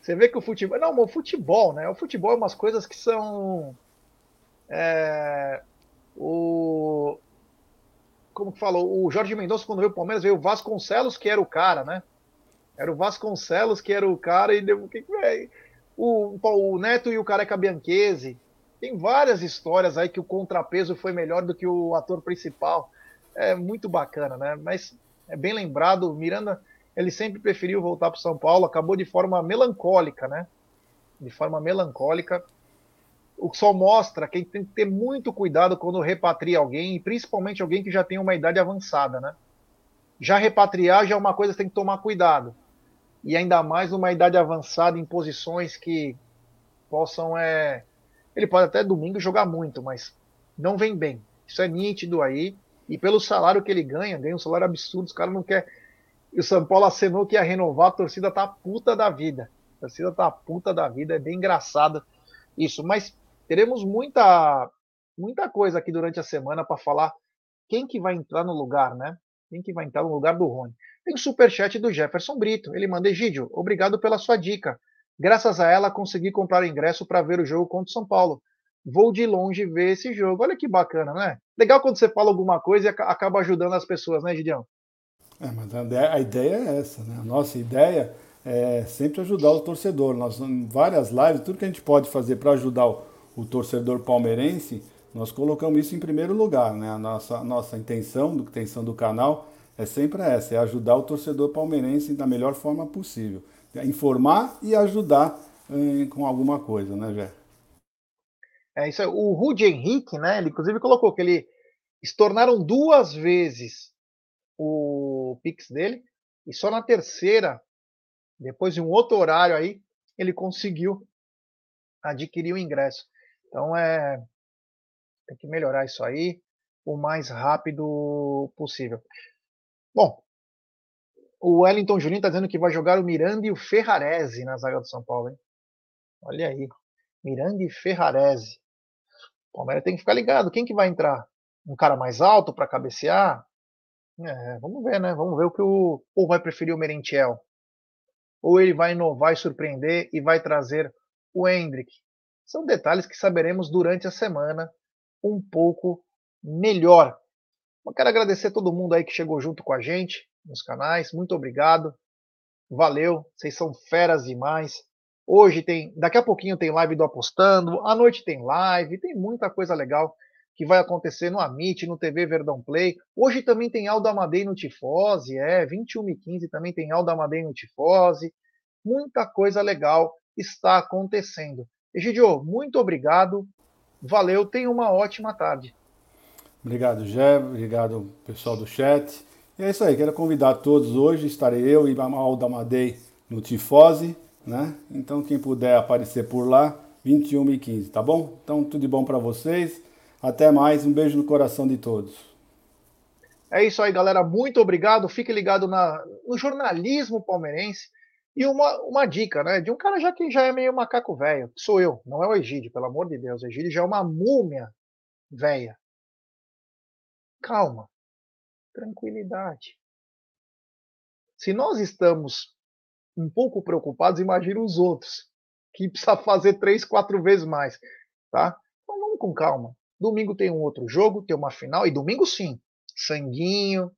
Você vê que o futebol. Não, o futebol, né? O futebol é umas coisas que são. É, o. Como que falou? O Jorge Mendonça, quando veio o Palmeiras, veio o Vasconcelos, que era o cara, né? Era o Vasconcelos que era o cara, e deu. O, o Neto e o Careca Bianchese. Tem várias histórias aí que o contrapeso foi melhor do que o ator principal. É muito bacana, né? Mas é bem lembrado. Miranda ele sempre preferiu voltar para São Paulo, acabou de forma melancólica, né? De forma melancólica. O que só mostra que tem que ter muito cuidado quando repatria alguém, e principalmente alguém que já tem uma idade avançada, né? Já repatriar já é uma coisa que tem que tomar cuidado. E ainda mais numa idade avançada, em posições que possam. É... Ele pode até domingo jogar muito, mas não vem bem. Isso é nítido aí. E pelo salário que ele ganha, ganha um salário absurdo, os caras não querem e o São Paulo acenou que ia renovar, a torcida tá puta da vida. A torcida tá puta da vida, é bem engraçado isso. Mas teremos muita, muita coisa aqui durante a semana para falar quem que vai entrar no lugar, né? Quem que vai entrar no lugar do Rony. Tem o superchat do Jefferson Brito. Ele manda, Egídio, obrigado pela sua dica. Graças a ela, consegui comprar ingresso para ver o jogo contra o São Paulo. Vou de longe ver esse jogo. Olha que bacana, né? Legal quando você fala alguma coisa e acaba ajudando as pessoas, né, Gideão? É, mas a ideia é essa, né? A nossa ideia é sempre ajudar o torcedor. Nós, em várias lives, tudo que a gente pode fazer para ajudar o, o, torcedor palmeirense, nós colocamos isso em primeiro lugar, né? A nossa, a nossa intenção, a intenção do canal é sempre essa, é ajudar o torcedor palmeirense da melhor forma possível. É informar e ajudar eh, com alguma coisa, né, Jé? É isso aí. O Rudy Henrique, né? Ele inclusive colocou que ele se tornaram duas vezes o Pix dele, e só na terceira, depois de um outro horário aí, ele conseguiu adquirir o ingresso. Então é tem que melhorar isso aí o mais rápido possível. Bom, o Wellington Juninho está dizendo que vai jogar o Miranda e o Ferrarese na zaga do São Paulo, hein? Olha aí, Miranda e Ferrarese. O Palmeiras tem que ficar ligado. Quem que vai entrar? Um cara mais alto para cabecear? É, vamos ver, né? Vamos ver o que o. Ou vai preferir o Merentiel. Ou ele vai inovar e surpreender e vai trazer o Hendrick. São detalhes que saberemos durante a semana um pouco melhor. Eu quero agradecer todo mundo aí que chegou junto com a gente nos canais. Muito obrigado. Valeu, vocês são feras demais. Hoje tem, daqui a pouquinho tem live do Apostando, à noite tem live, tem muita coisa legal que vai acontecer no Amit, no TV Verdão Play. Hoje também tem Aldo Amadei no Tifose, é, 21 e 15 também tem Aldo Amadei no Tifose. Muita coisa legal está acontecendo. Egidio, muito obrigado. Valeu, tenha uma ótima tarde. Obrigado, Gé. Obrigado, pessoal do chat. E é isso aí, quero convidar todos hoje. Estarei eu e Aldo Amadei no Tifose, né? Então, quem puder aparecer por lá, 21 e 15, tá bom? Então, tudo de bom para vocês. Até mais, um beijo no coração de todos. É isso aí, galera. Muito obrigado. Fique ligado na, no jornalismo palmeirense. E uma, uma dica, né? De um cara já que já é meio macaco velho. Sou eu, não é o Egídio, pelo amor de Deus. O Egídio já é uma múmia velha. Calma. Tranquilidade. Se nós estamos um pouco preocupados, imagine os outros, que precisa fazer três, quatro vezes mais, tá? Então vamos com calma. Domingo tem um outro jogo, tem uma final, e domingo sim, sanguinho,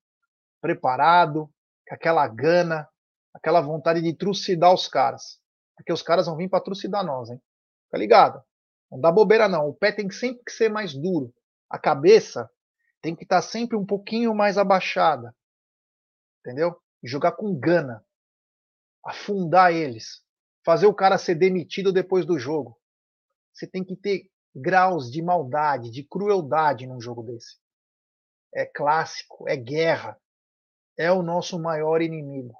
preparado, aquela gana, aquela vontade de trucidar os caras. Porque os caras vão vir para trucidar nós, hein? Tá ligado? Não dá bobeira não. O pé tem sempre que ser mais duro. A cabeça tem que estar tá sempre um pouquinho mais abaixada. Entendeu? Jogar com gana. Afundar eles. Fazer o cara ser demitido depois do jogo. Você tem que ter graus de maldade, de crueldade num jogo desse. É clássico, é guerra, é o nosso maior inimigo.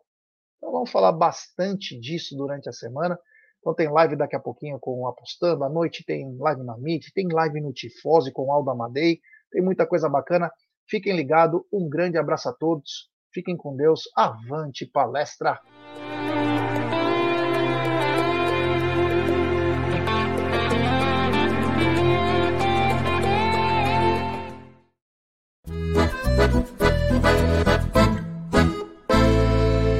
Então vamos falar bastante disso durante a semana. Então tem live daqui a pouquinho com o Apostando, à noite tem live na Meet, tem live no Tifose com o Aldo Amadei, tem muita coisa bacana. Fiquem ligados, um grande abraço a todos, fiquem com Deus, avante palestra!